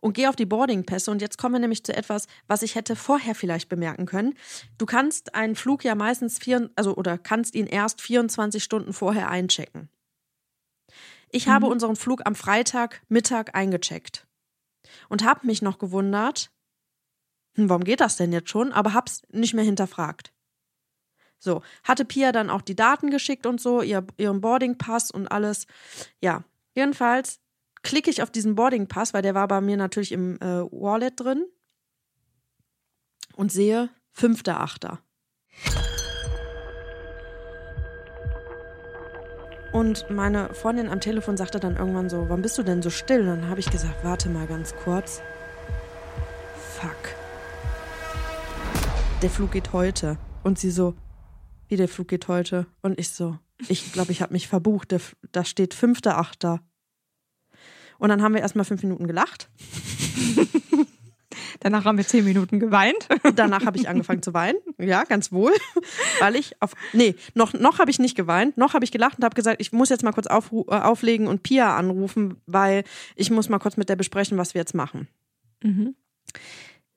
Und gehe auf die Boardingpässe und jetzt kommen wir nämlich zu etwas, was ich hätte vorher vielleicht bemerken können. Du kannst einen Flug ja meistens vier, also oder kannst ihn erst 24 Stunden vorher einchecken. Ich habe unseren Flug am Freitag Mittag eingecheckt und habe mich noch gewundert, hm, warum geht das denn jetzt schon? Aber hab's nicht mehr hinterfragt. So, hatte Pia dann auch die Daten geschickt und so, ihr, ihren Boardingpass und alles. Ja, jedenfalls klicke ich auf diesen Boardingpass, weil der war bei mir natürlich im äh, Wallet drin und sehe 5.8. Und meine Freundin am Telefon sagte dann irgendwann so, warum bist du denn so still? Und dann habe ich gesagt, warte mal ganz kurz. Fuck. Der Flug geht heute. Und sie so, wie der Flug geht heute? Und ich so, ich glaube, ich habe mich verbucht. Der, da steht 5.8. Und dann haben wir erstmal fünf Minuten gelacht. Danach haben wir zehn Minuten geweint. Danach habe ich angefangen zu weinen. Ja, ganz wohl. Weil ich auf. Nee, noch, noch habe ich nicht geweint. Noch habe ich gelacht und habe gesagt, ich muss jetzt mal kurz aufru- äh, auflegen und Pia anrufen, weil ich muss mal kurz mit der besprechen, was wir jetzt machen.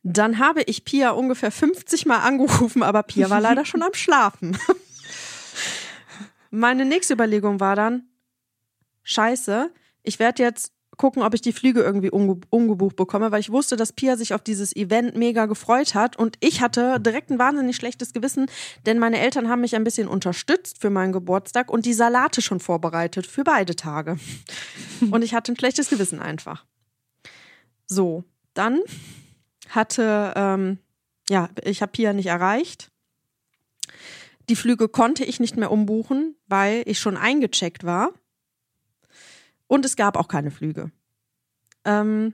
Dann habe ich Pia ungefähr 50 Mal angerufen, aber Pia war leider schon am Schlafen. Meine nächste Überlegung war dann, scheiße, ich werde jetzt gucken, ob ich die Flüge irgendwie umge umgebucht bekomme, weil ich wusste, dass Pia sich auf dieses Event mega gefreut hat und ich hatte direkt ein wahnsinnig schlechtes Gewissen, denn meine Eltern haben mich ein bisschen unterstützt für meinen Geburtstag und die Salate schon vorbereitet für beide Tage. Und ich hatte ein schlechtes Gewissen einfach. So, dann hatte, ähm, ja, ich habe Pia nicht erreicht. Die Flüge konnte ich nicht mehr umbuchen, weil ich schon eingecheckt war. Und es gab auch keine Flüge. Ähm,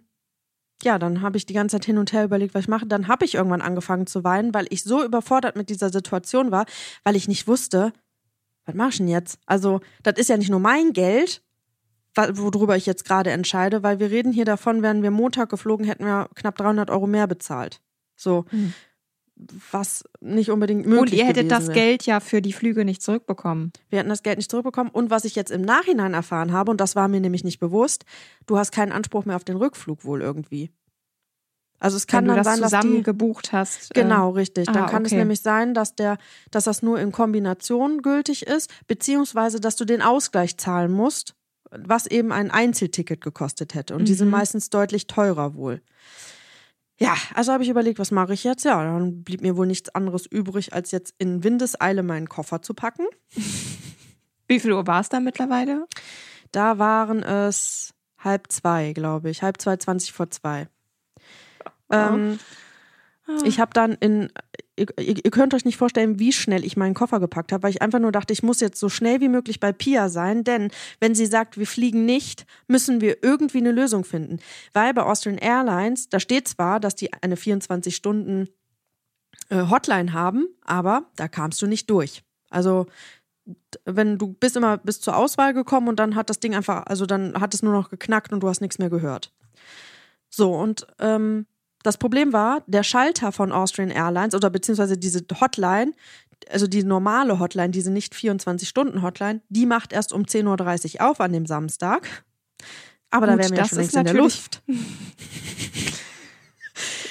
ja, dann habe ich die ganze Zeit hin und her überlegt, was ich mache. Dann habe ich irgendwann angefangen zu weinen, weil ich so überfordert mit dieser Situation war, weil ich nicht wusste, was mache ich denn jetzt? Also, das ist ja nicht nur mein Geld, worüber ich jetzt gerade entscheide, weil wir reden hier davon, wären wir Montag geflogen, hätten wir knapp 300 Euro mehr bezahlt. So. was nicht unbedingt möglich Und ihr hättet das wäre. Geld ja für die Flüge nicht zurückbekommen. Wir hätten das Geld nicht zurückbekommen. Und was ich jetzt im Nachhinein erfahren habe, und das war mir nämlich nicht bewusst, du hast keinen Anspruch mehr auf den Rückflug wohl irgendwie. Also es kann Wenn du dann das sein, dass zusammen die gebucht hast. äh, Genau, richtig. Dann ah, kann es okay. nämlich sein, dass der, dass das nur in Kombination gültig ist, beziehungsweise dass du den Ausgleich zahlen musst, was eben ein Einzelticket gekostet hätte. Und die sind Mhm. meistens deutlich teurer wohl. Ja, also habe ich überlegt, was mache ich jetzt? Ja, dann blieb mir wohl nichts anderes übrig, als jetzt in Windeseile meinen Koffer zu packen. Wie viel Uhr war es da mittlerweile? Da waren es halb zwei, glaube ich. Halb zwei, zwanzig vor zwei. Ähm, ich habe dann in, ihr, ihr könnt euch nicht vorstellen, wie schnell ich meinen Koffer gepackt habe, weil ich einfach nur dachte, ich muss jetzt so schnell wie möglich bei Pia sein, denn wenn sie sagt, wir fliegen nicht, müssen wir irgendwie eine Lösung finden. Weil bei Austrian Airlines, da steht zwar, dass die eine 24 Stunden äh, Hotline haben, aber da kamst du nicht durch. Also wenn du bist immer bis zur Auswahl gekommen und dann hat das Ding einfach, also dann hat es nur noch geknackt und du hast nichts mehr gehört. So, und ähm, das Problem war, der Schalter von Austrian Airlines oder beziehungsweise diese Hotline, also die normale Hotline, diese nicht 24-Stunden-Hotline, die macht erst um 10.30 Uhr auf an dem Samstag. Aber da Gut, wären wir ja das schon ist längst in der Luft.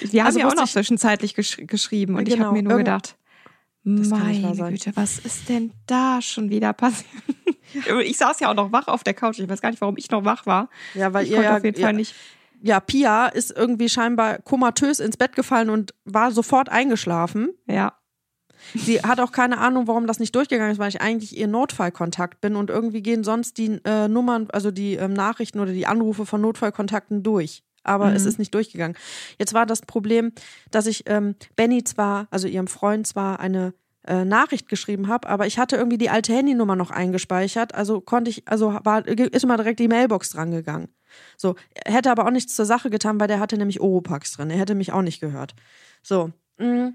Wir Also haben ja auch noch ich- zwischenzeitlich gesch geschrieben und ich Genau, habe mir nur gedacht, meine. Güte, was ist denn da schon wieder passiert? Ich saß ja auch noch wach auf der Couch. Ich weiß gar nicht, warum ich noch wach war. Ja, weil ich ihr konnte ja, auf jeden ja, Fall nicht. Ja, Pia ist irgendwie scheinbar komatös ins Bett gefallen und war sofort eingeschlafen. Ja, Sie hat auch keine Ahnung, warum das nicht durchgegangen ist, weil ich eigentlich ihr Notfallkontakt bin und irgendwie gehen sonst die äh, Nummern, also die ähm, Nachrichten oder die Anrufe von Notfallkontakten durch. Aber Mhm. es ist nicht durchgegangen. Jetzt war das Problem, dass ich ähm, Benny zwar, also ihrem Freund zwar eine äh, Nachricht geschrieben habe, aber ich hatte irgendwie die alte Handynummer noch eingespeichert, also konnte ich, also war, ist immer direkt die Mailbox dran gegangen. So, er hätte aber auch nichts zur Sache getan, weil der hatte nämlich Oropax drin. Er hätte mich auch nicht gehört. So, mh.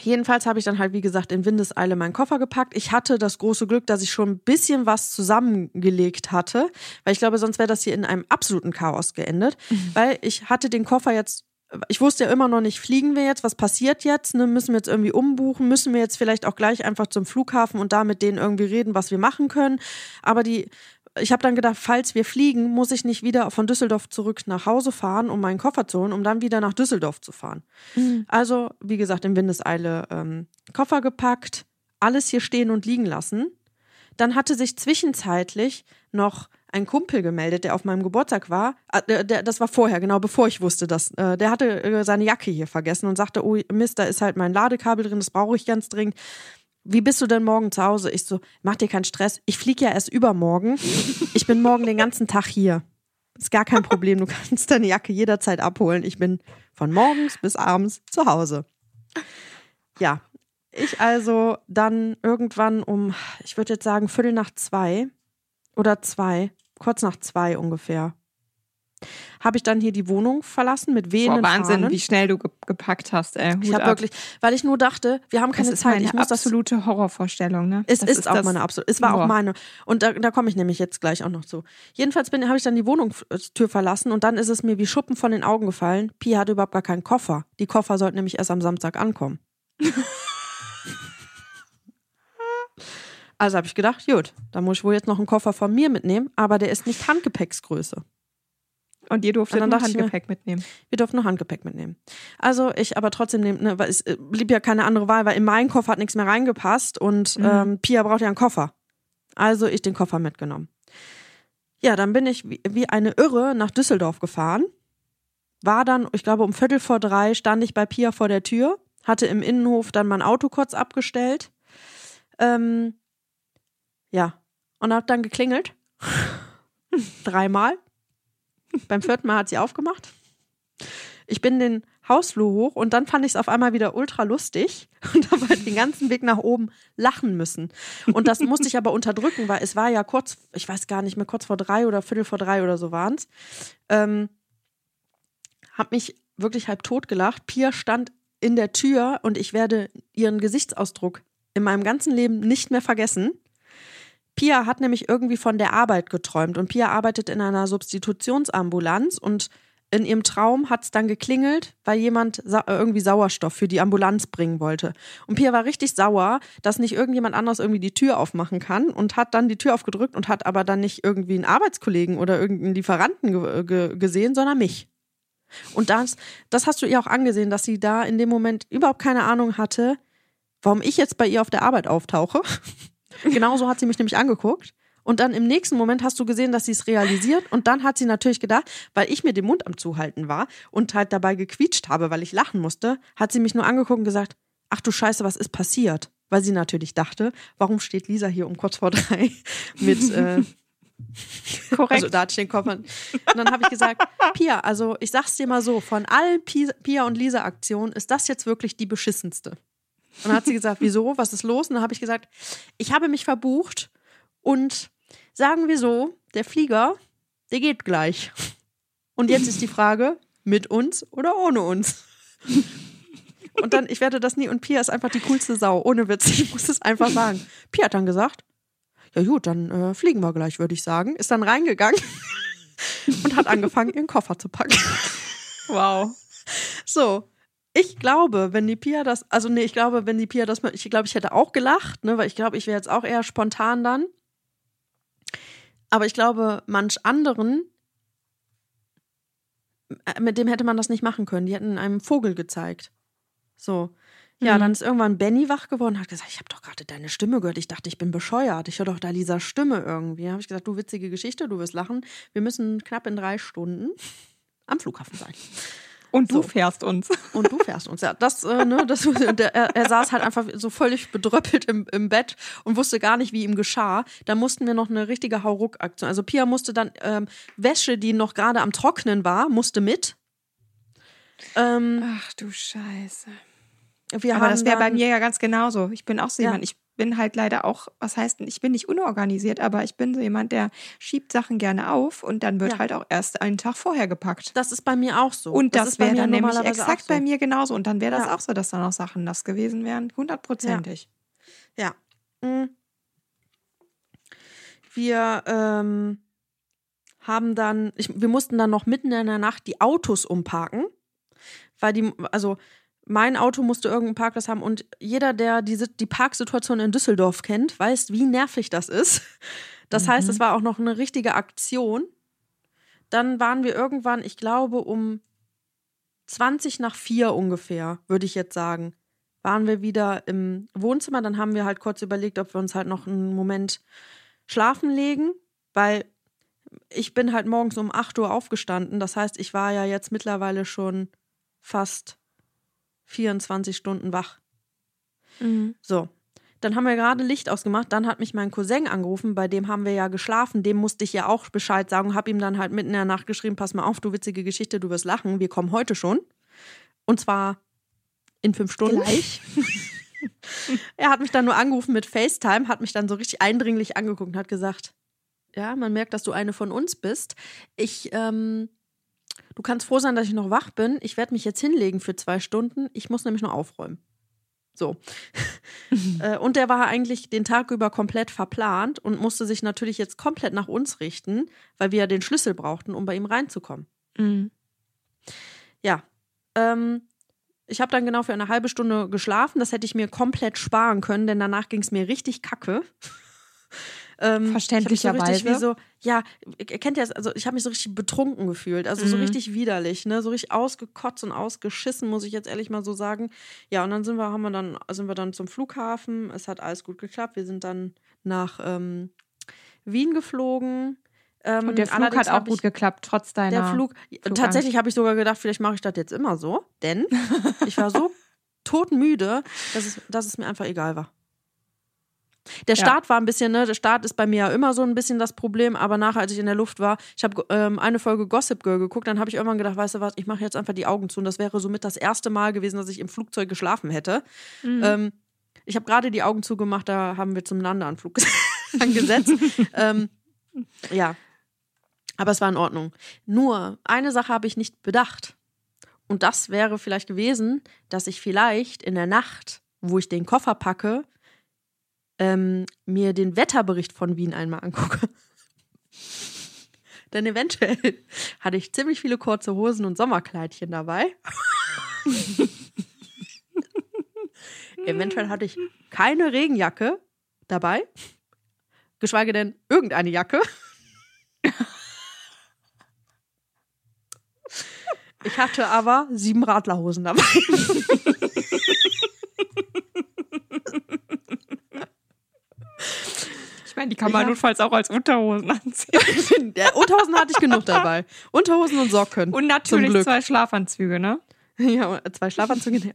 Jedenfalls habe ich dann halt, wie gesagt, in Windeseile meinen Koffer gepackt. Ich hatte das große Glück, dass ich schon ein bisschen was zusammengelegt hatte, weil ich glaube, sonst wäre das hier in einem absoluten Chaos geendet. Weil ich hatte den Koffer jetzt, ich wusste ja immer noch nicht, fliegen wir jetzt, was passiert jetzt, ne? müssen wir jetzt irgendwie umbuchen, müssen wir jetzt vielleicht auch gleich einfach zum Flughafen und da mit denen irgendwie reden, was wir machen können. Aber die, ich habe dann gedacht, falls wir fliegen, muss ich nicht wieder von Düsseldorf zurück nach Hause fahren, um meinen Koffer zu holen, um dann wieder nach Düsseldorf zu fahren. Also, wie gesagt, in Windeseile ähm, Koffer gepackt, alles hier stehen und liegen lassen. Dann hatte sich zwischenzeitlich noch ein Kumpel gemeldet, der auf meinem Geburtstag war. Der, der, das war vorher, genau bevor ich wusste, dass äh, der hatte äh, seine Jacke hier vergessen und sagte, oh Mist, da ist halt mein Ladekabel drin, das brauche ich ganz dringend. Wie bist du denn morgen zu Hause? Ich so, mach dir keinen Stress. Ich fliege ja erst übermorgen. Ich bin morgen den ganzen Tag hier. Ist gar kein Problem. Du kannst deine Jacke jederzeit abholen. Ich bin von morgens bis abends zu Hause. Ja, ich also dann irgendwann um, ich würde jetzt sagen, Viertel nach zwei oder zwei, kurz nach zwei ungefähr, habe ich dann hier die Wohnung verlassen mit Boah, wehenden Wahnsinn, Fahnen. wie schnell du ge gepackt hast. Ey, Hut Ich habe ab. wirklich, weil ich nur dachte, wir haben keine das ist Zeit. meine Ich muss das absolute Horrorvorstellung. Ne? es das ist, auch das- meine absolute. Es war Boah. auch meine. Und da, da komme ich nämlich jetzt gleich auch noch zu. Jedenfalls bin, habe ich dann die Wohnungstür verlassen und dann ist es mir wie Schuppen von den Augen gefallen. Pia hatte überhaupt gar keinen Koffer. Die Koffer sollten nämlich erst am Samstag ankommen. also habe ich gedacht, gut, da muss ich wohl jetzt noch einen Koffer von mir mitnehmen, aber der ist nicht Handgepäcksgröße. Und ihr durftet Und dann nur ich mir- Handgepäck mitnehmen. Wir durften nur Handgepäck mitnehmen. Also ich aber trotzdem ne, weil es äh, blieb ja keine andere Wahl, weil in meinen Koffer hat nichts mehr reingepasst und Mhm. ähm, Pia braucht ja einen Koffer. Also ich den Koffer mitgenommen. Ja, dann bin ich wie, wie eine Irre nach Düsseldorf gefahren. War dann, ich glaube, um Viertel vor drei stand ich bei Pia vor der Tür, hatte im Innenhof dann mein Auto kurz abgestellt. Ähm, ja, und hab dann geklingelt. Dreimal. Beim vierten Mal hat sie aufgemacht. Ich bin den Hausflur hoch und dann fand ich es auf einmal wieder ultra lustig und habe halt den ganzen Weg nach oben lachen müssen. Und das musste ich aber unterdrücken, weil es war ja kurz, ich weiß gar nicht mehr, kurz vor drei oder Viertel vor drei oder so waren es. Ähm, hab mich wirklich halb tot gelacht. Pia stand in der Tür und ich werde ihren Gesichtsausdruck in meinem ganzen Leben nicht mehr vergessen. Pia hat nämlich irgendwie von der Arbeit geträumt und Pia arbeitet in einer Substitutionsambulanz und in ihrem Traum hat es dann geklingelt, weil jemand sa äh, irgendwie Sauerstoff für die Ambulanz bringen wollte. Und Pia war richtig sauer, dass nicht irgendjemand anderes irgendwie die Tür aufmachen kann und hat dann die Tür aufgedrückt und hat aber dann nicht irgendwie einen Arbeitskollegen oder irgendeinen Lieferanten ge ge gesehen, sondern mich. Und das, das hast du ihr auch angesehen, dass sie da in dem Moment überhaupt keine Ahnung hatte, warum ich jetzt bei ihr auf der Arbeit auftauche. Genauso hat sie mich nämlich angeguckt. Und dann im nächsten Moment hast du gesehen, dass sie es realisiert. Und dann hat sie natürlich gedacht, weil ich mir den Mund am Zuhalten war und halt dabei gequietscht habe, weil ich lachen musste, hat sie mich nur angeguckt und gesagt, ach du Scheiße, was ist passiert? Weil sie natürlich dachte, warum steht Lisa hier um kurz vor drei mit. Äh, Korrekt. Also da hatte ich den Kopf. Und dann habe ich gesagt, Pia, also ich sag's dir mal so, von allen Pia und Lisa Aktionen ist das jetzt wirklich die beschissenste. Und dann hat sie gesagt, wieso? Was ist los? Und dann habe ich gesagt, ich habe mich verbucht und sagen wir so, der Flieger, der geht gleich. Und jetzt ist die Frage, mit uns oder ohne uns? Und dann, ich werde das nie, und Pia ist einfach die coolste Sau, ohne Witz, ich muss es einfach sagen. Pia hat dann gesagt, ja gut, dann äh, fliegen wir gleich, würde ich sagen. Ist dann reingegangen und hat angefangen, ihren Koffer zu packen. Wow. So, ich glaube, wenn die Pia das, also nee, ich glaube, wenn die Pia das, ich glaube, ich hätte auch gelacht, ne, weil ich glaube, ich wäre jetzt auch eher spontan dann. Aber ich glaube, manch anderen, äh, mit dem hätte man das nicht machen können. Die hätten einem Vogel gezeigt. So. Ja, mhm. dann ist irgendwann Benny wach geworden und hat gesagt, ich habe doch gerade deine Stimme gehört. Ich dachte, ich bin bescheuert. Ich höre doch da Lisa Stimme irgendwie. Da habe ich gesagt, du witzige Geschichte, du wirst lachen. Wir müssen knapp in drei Stunden am Flughafen sein. Und du so. fährst uns. Und du fährst uns, ja. Das, äh, ne, das, der, er, er, saß halt einfach so völlig bedröppelt im, im Bett und wusste gar nicht, wie ihm geschah. Da mussten wir noch eine richtige Hauruck-Aktion. Also Pia musste dann ähm, Wäsche, die noch gerade am Trocknen war, musste mit. Ähm, Ach du Scheiße. Aber das wäre bei mir ja ganz genauso. Ich bin auch so jemand, ich bin halt leider auch, was heißt, ich bin nicht unorganisiert, aber ich bin so jemand, der schiebt Sachen gerne auf und dann wird ja. halt auch erst einen Tag vorher gepackt. Das ist bei mir auch so. Und das, das wäre dann nämlich exakt so. bei mir genauso. Und dann wäre das ja. auch so, dass dann auch Sachen nass gewesen wären. Hundertprozentig. Ja. ja. Mhm. Wir ähm, haben dann, ich, wir mussten dann noch mitten in der Nacht die Autos umparken, weil die, also mein Auto musste irgendeinen Parkplatz haben und jeder, der diese, die Parksituation in Düsseldorf kennt, weiß, wie nervig das ist. Das mhm. heißt, es war auch noch eine richtige Aktion. Dann waren wir irgendwann, ich glaube, um 20 nach 4 ungefähr, würde ich jetzt sagen, waren wir wieder im Wohnzimmer. Dann haben wir halt kurz überlegt, ob wir uns halt noch einen Moment schlafen legen, weil ich bin halt morgens um 8 Uhr aufgestanden. Das heißt, ich war ja jetzt mittlerweile schon fast 24 Stunden wach. Mhm. So. Dann haben wir gerade Licht ausgemacht. Dann hat mich mein Cousin angerufen, bei dem haben wir ja geschlafen. Dem musste ich ja auch Bescheid sagen. Hab ihm dann halt mitten in der Nacht geschrieben: Pass mal auf, du witzige Geschichte, du wirst lachen. Wir kommen heute schon. Und zwar in fünf Stunden. Gleich. er hat mich dann nur angerufen mit FaceTime, hat mich dann so richtig eindringlich angeguckt und hat gesagt: Ja, man merkt, dass du eine von uns bist. Ich ähm, Du kannst froh sein, dass ich noch wach bin. Ich werde mich jetzt hinlegen für zwei Stunden. Ich muss nämlich noch aufräumen. So. Äh, und der war eigentlich den Tag über komplett verplant und musste sich natürlich jetzt komplett nach uns richten, weil wir ja den Schlüssel brauchten, um bei ihm reinzukommen. Mhm. Ja. Ähm, ich habe dann genau für eine halbe Stunde geschlafen. Das hätte ich mir komplett sparen können, denn danach ging es mir richtig kacke. Ähm, Verständlicherweise. So so, ja, ihr kennt ja, also ich habe mich so richtig betrunken gefühlt, also mhm. so richtig widerlich, ne, so richtig ausgekotzt und ausgeschissen, muss ich jetzt ehrlich mal so sagen. Ja, und dann sind wir, haben wir dann, sind wir dann zum Flughafen. Es hat alles gut geklappt. Wir sind dann nach ähm, Wien geflogen. Ähm, und der Flug hat auch gut ich, geklappt, trotz deiner. Der Flug, Flugangst. tatsächlich habe ich sogar gedacht, vielleicht mache ich das jetzt immer so, denn ich war so totmüde, dass es, dass es mir einfach egal war. Der Start ja. war ein bisschen, ne, der Start ist bei mir ja immer so ein bisschen das Problem, aber nachher, als ich in der Luft war, ich habe ähm, eine Folge Gossip Girl geguckt, dann habe ich irgendwann gedacht, weißt du was, ich mache jetzt einfach die Augen zu und das wäre somit das erste Mal gewesen, dass ich im Flugzeug geschlafen hätte. Mhm. Ähm, ich habe gerade die Augen zugemacht, da haben wir zum Nanda-Anflug gesetzt. ähm, ja, aber es war in Ordnung. Nur eine Sache habe ich nicht bedacht. Und das wäre vielleicht gewesen, dass ich vielleicht in der Nacht, wo ich den Koffer packe, ähm, mir den Wetterbericht von Wien einmal angucke. Denn eventuell hatte ich ziemlich viele kurze Hosen und Sommerkleidchen dabei. eventuell hatte ich keine Regenjacke dabei, geschweige denn irgendeine Jacke. Ich hatte aber sieben Radlerhosen dabei. Ich meine, die kann man Ja. notfalls auch als Unterhosen anziehen. Der Unterhosen hatte ich genug dabei. Unterhosen und Socken. Und natürlich zwei Schlafanzüge, ne? Ja, zwei Schlafanzüge.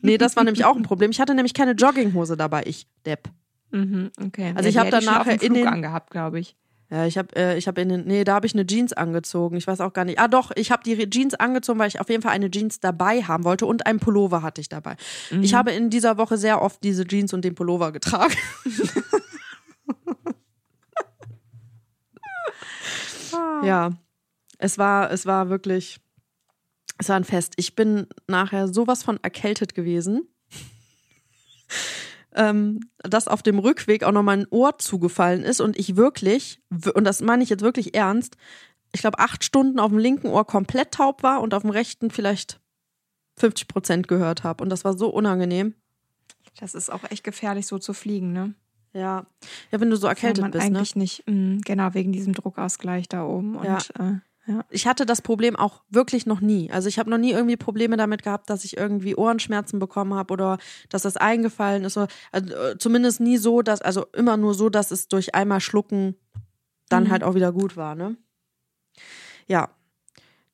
Nee, das war nämlich auch ein Problem. Ich hatte nämlich keine Jogginghose dabei, ich Depp. Mhm, okay. Also ich die hab hätte dann nachher in den- angehabt, glaube ich. Ja, ich habe äh, ich in den nee, da habe ich eine Jeans angezogen. Ich weiß auch gar nicht. Ah doch, ich habe die Jeans angezogen, weil ich auf jeden Fall eine Jeans dabei haben wollte und einen Pullover hatte ich dabei. Ich habe in dieser Woche sehr oft diese Jeans und den Pullover getragen. ja. Es war es war wirklich es war ein Fest. Ich bin nachher sowas von erkältet gewesen. ähm, dass auf dem Rückweg auch noch mal ein Ohr zugefallen ist und ich wirklich, und das meine ich jetzt wirklich ernst, ich glaube acht Stunden auf dem linken Ohr komplett taub war und auf dem rechten vielleicht 50 Prozent gehört habe. Und das war so unangenehm. Das ist auch echt gefährlich, so zu fliegen, ne? Ja, ja wenn du so erkältet man bist. Ne? eigentlich nicht. Mhm, genau, wegen diesem Druckausgleich da oben. Und Ja. äh, ja. Ich hatte das Problem auch wirklich noch nie. Also ich habe noch nie irgendwie Probleme damit gehabt, dass ich irgendwie Ohrenschmerzen bekommen habe oder dass das eingefallen ist. Also, äh, zumindest nie so, dass, also immer nur so, dass es durch einmal Schlucken dann Mhm. halt auch wieder gut war, ne? Ja.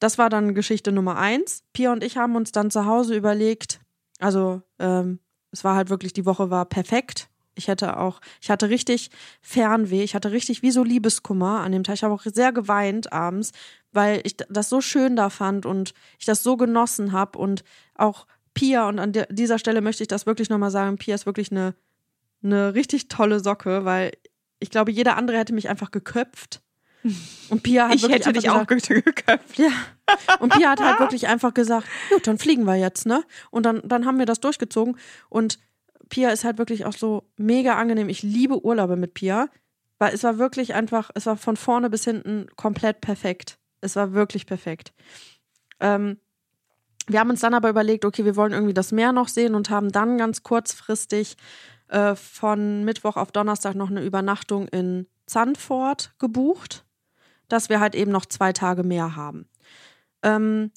Das war dann Geschichte Nummer eins. Pia und ich haben uns dann zu Hause überlegt, also ähm, es war halt wirklich, die Woche war perfekt. Ich hätte auch, ich hatte richtig Fernweh, ich hatte richtig wie so Liebeskummer an dem Tag. Ich habe auch sehr geweint abends, weil ich das so schön da fand und ich das so genossen habe und auch Pia, und an dieser Stelle möchte ich das wirklich nochmal sagen, Pia ist wirklich eine, eine richtig tolle Socke, weil ich glaube, jeder andere hätte mich einfach geköpft. Und Pia hat Ich wirklich hätte dich auch gesagt, ge- geköpft. ja. Und Pia hat halt wirklich einfach gesagt, gut, dann fliegen wir jetzt, ne? Und dann, dann haben wir das durchgezogen. Und Pia ist halt wirklich auch so mega angenehm. Ich liebe Urlaube mit Pia, weil es war wirklich einfach, es war von vorne bis hinten komplett perfekt. Es war wirklich perfekt. Ähm, wir haben uns dann aber überlegt, okay, wir wollen irgendwie das Meer noch sehen und haben dann ganz kurzfristig äh, von Mittwoch auf Donnerstag noch eine Übernachtung in Zandvoort gebucht, dass wir halt eben noch zwei Tage mehr haben. Ähm,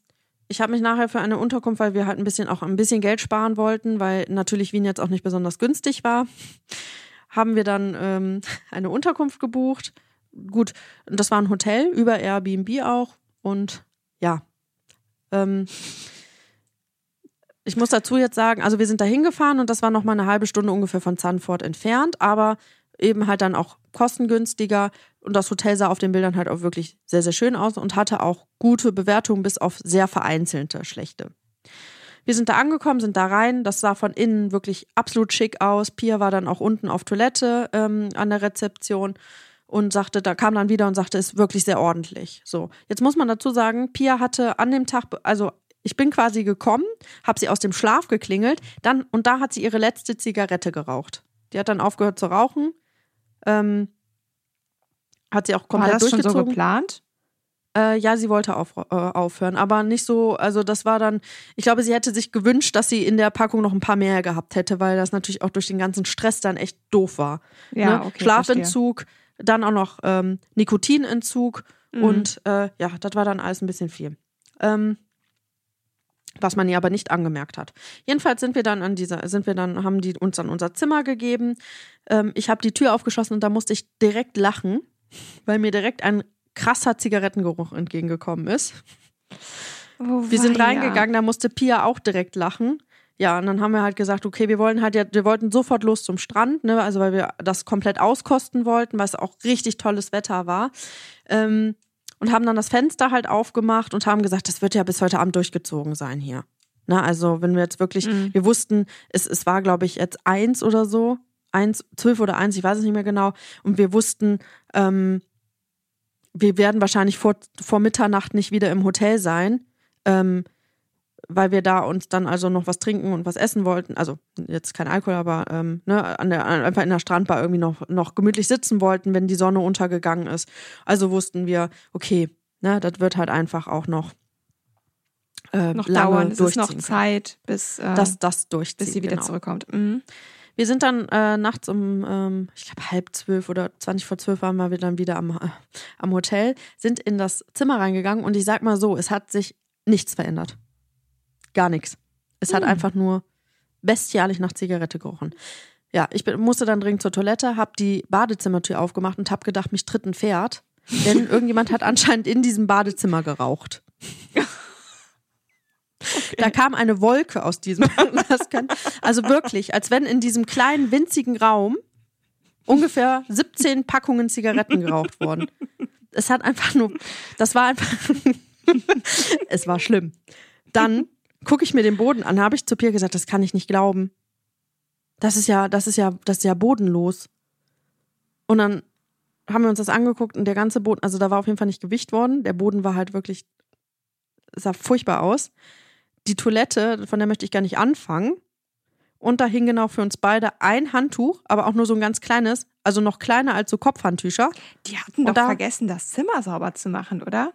ich habe mich nachher für eine Unterkunft, weil wir halt ein bisschen auch ein bisschen Geld sparen wollten, weil natürlich Wien jetzt auch nicht besonders günstig war, haben wir dann ähm, eine Unterkunft gebucht. Gut, das war ein Hotel über Airbnb auch und ja. Ähm, ich muss dazu jetzt sagen, also wir sind da hingefahren und das war noch mal eine halbe Stunde ungefähr von Zandvoort entfernt, aber eben halt dann auch kostengünstiger und das Hotel sah auf den Bildern halt auch wirklich sehr, sehr schön aus und hatte auch gute Bewertungen bis auf sehr vereinzelte schlechte. Wir sind da angekommen, sind da rein. Das sah von innen wirklich absolut schick aus. Pia war dann auch unten auf Toilette ähm, an der Rezeption und sagte, da kam dann wieder und sagte, ist wirklich sehr ordentlich. So, jetzt muss man dazu sagen, Pia hatte an dem Tag, also ich bin quasi gekommen, habe sie aus dem Schlaf geklingelt, dann und da hat sie ihre letzte Zigarette geraucht. Die hat dann aufgehört zu rauchen. Ähm, hat sie auch War komplett das schon so durchgezogen. geplant? Äh, ja, sie wollte auf, äh, aufhören, aber nicht so, also das war dann, ich glaube, sie hätte sich gewünscht, dass sie in der Packung noch ein paar mehr gehabt hätte, weil das natürlich auch durch den ganzen Stress dann echt doof war. Ja, ne? okay. Schlafentzug, dann auch noch ähm, Nikotinentzug Mhm. und äh, ja, das war dann alles ein bisschen viel. Ähm, was man ihr aber nicht angemerkt hat. Jedenfalls sind wir dann an dieser, sind wir dann, haben die uns dann unser Zimmer gegeben. Ähm, ich habe die Tür aufgeschlossen und da musste ich direkt lachen, weil mir direkt ein krasser Zigarettengeruch entgegengekommen ist. Oh, Wir sind reingegangen, da musste Pia auch direkt lachen. Ja, und dann haben wir halt gesagt, okay, wir wollen halt ja, wir wollten sofort los zum Strand, ne, also weil wir das komplett auskosten wollten, weil es auch richtig tolles Wetter war. Ähm, und haben dann das Fenster halt aufgemacht und haben gesagt, das wird ja bis heute Abend durchgezogen sein hier. Na, also wenn wir jetzt wirklich, Mhm. wir wussten, es, es war, glaube ich, jetzt eins oder so, eins, zwölf oder eins, ich weiß es nicht mehr genau. Und wir wussten, ähm, wir werden wahrscheinlich vor, vor Mitternacht nicht wieder im Hotel sein. Ähm, weil wir da uns dann also noch was trinken und was essen wollten. Also jetzt kein Alkohol, aber ähm, ne, an der, einfach in der Strandbar irgendwie noch, noch gemütlich sitzen wollten, wenn die Sonne untergegangen ist. Also wussten wir, okay, ne, das wird halt einfach auch noch äh, Noch lange dauern, es ist noch. Zeit, bis, äh, dass das durchzieht. bis sie wieder genau. zurückkommt. Mhm. Wir sind dann äh, nachts um, ähm, ich glaube, halb zwölf oder zwanzig vor zwölf waren wir dann wieder am, äh, am Hotel, sind in das Zimmer reingegangen und ich sag mal so, es hat sich nichts verändert. Gar nichts. Es hat Hm. einfach nur bestialisch nach Zigarette gerochen. Ja, ich bin, musste dann dringend zur Toilette, habe die Badezimmertür aufgemacht und habe gedacht, mich tritt ein Pferd. Denn irgendjemand hat anscheinend in diesem Badezimmer geraucht. Da kam eine Wolke aus diesem. Kann, also wirklich, als wenn in diesem kleinen, winzigen Raum ungefähr 17 Packungen Zigaretten geraucht wurden. Es hat einfach nur, das war einfach, es war schlimm. Dann gucke ich mir den Boden an, habe ich zu Pierre gesagt, das kann ich nicht glauben. Das ist ja, das ist ja, das ist ja bodenlos. Und dann haben wir uns das angeguckt und der ganze Boden, also da war auf jeden Fall nicht Gewicht worden. Der Boden war halt wirklich, sah furchtbar aus. Die Toilette, von der möchte ich gar nicht anfangen. Und da hing genau für uns beide ein Handtuch, aber auch nur so ein ganz kleines, also noch kleiner als so Kopfhandtücher. Die hatten Und doch da- vergessen, das Zimmer sauber zu machen, oder?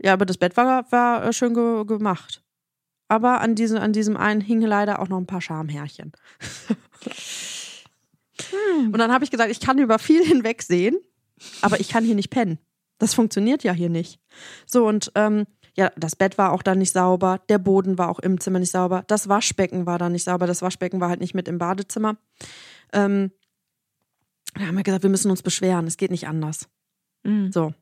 Ja, aber das Bett war, war äh, schön ge gemacht. Aber an, diesem an diesem einen hingen leider auch noch ein paar Schamhärchen. Und dann habe ich gesagt, ich kann über viel hinwegsehen, aber ich kann hier nicht pennen. Das funktioniert ja hier nicht. So, und ähm, ja, das Bett war auch da nicht sauber, der Boden war auch im Zimmer nicht sauber, das Waschbecken war da nicht sauber, das Waschbecken war halt nicht mit im Badezimmer. Ähm, da haben wir gesagt, wir müssen uns beschweren, es geht nicht anders. Mhm. So.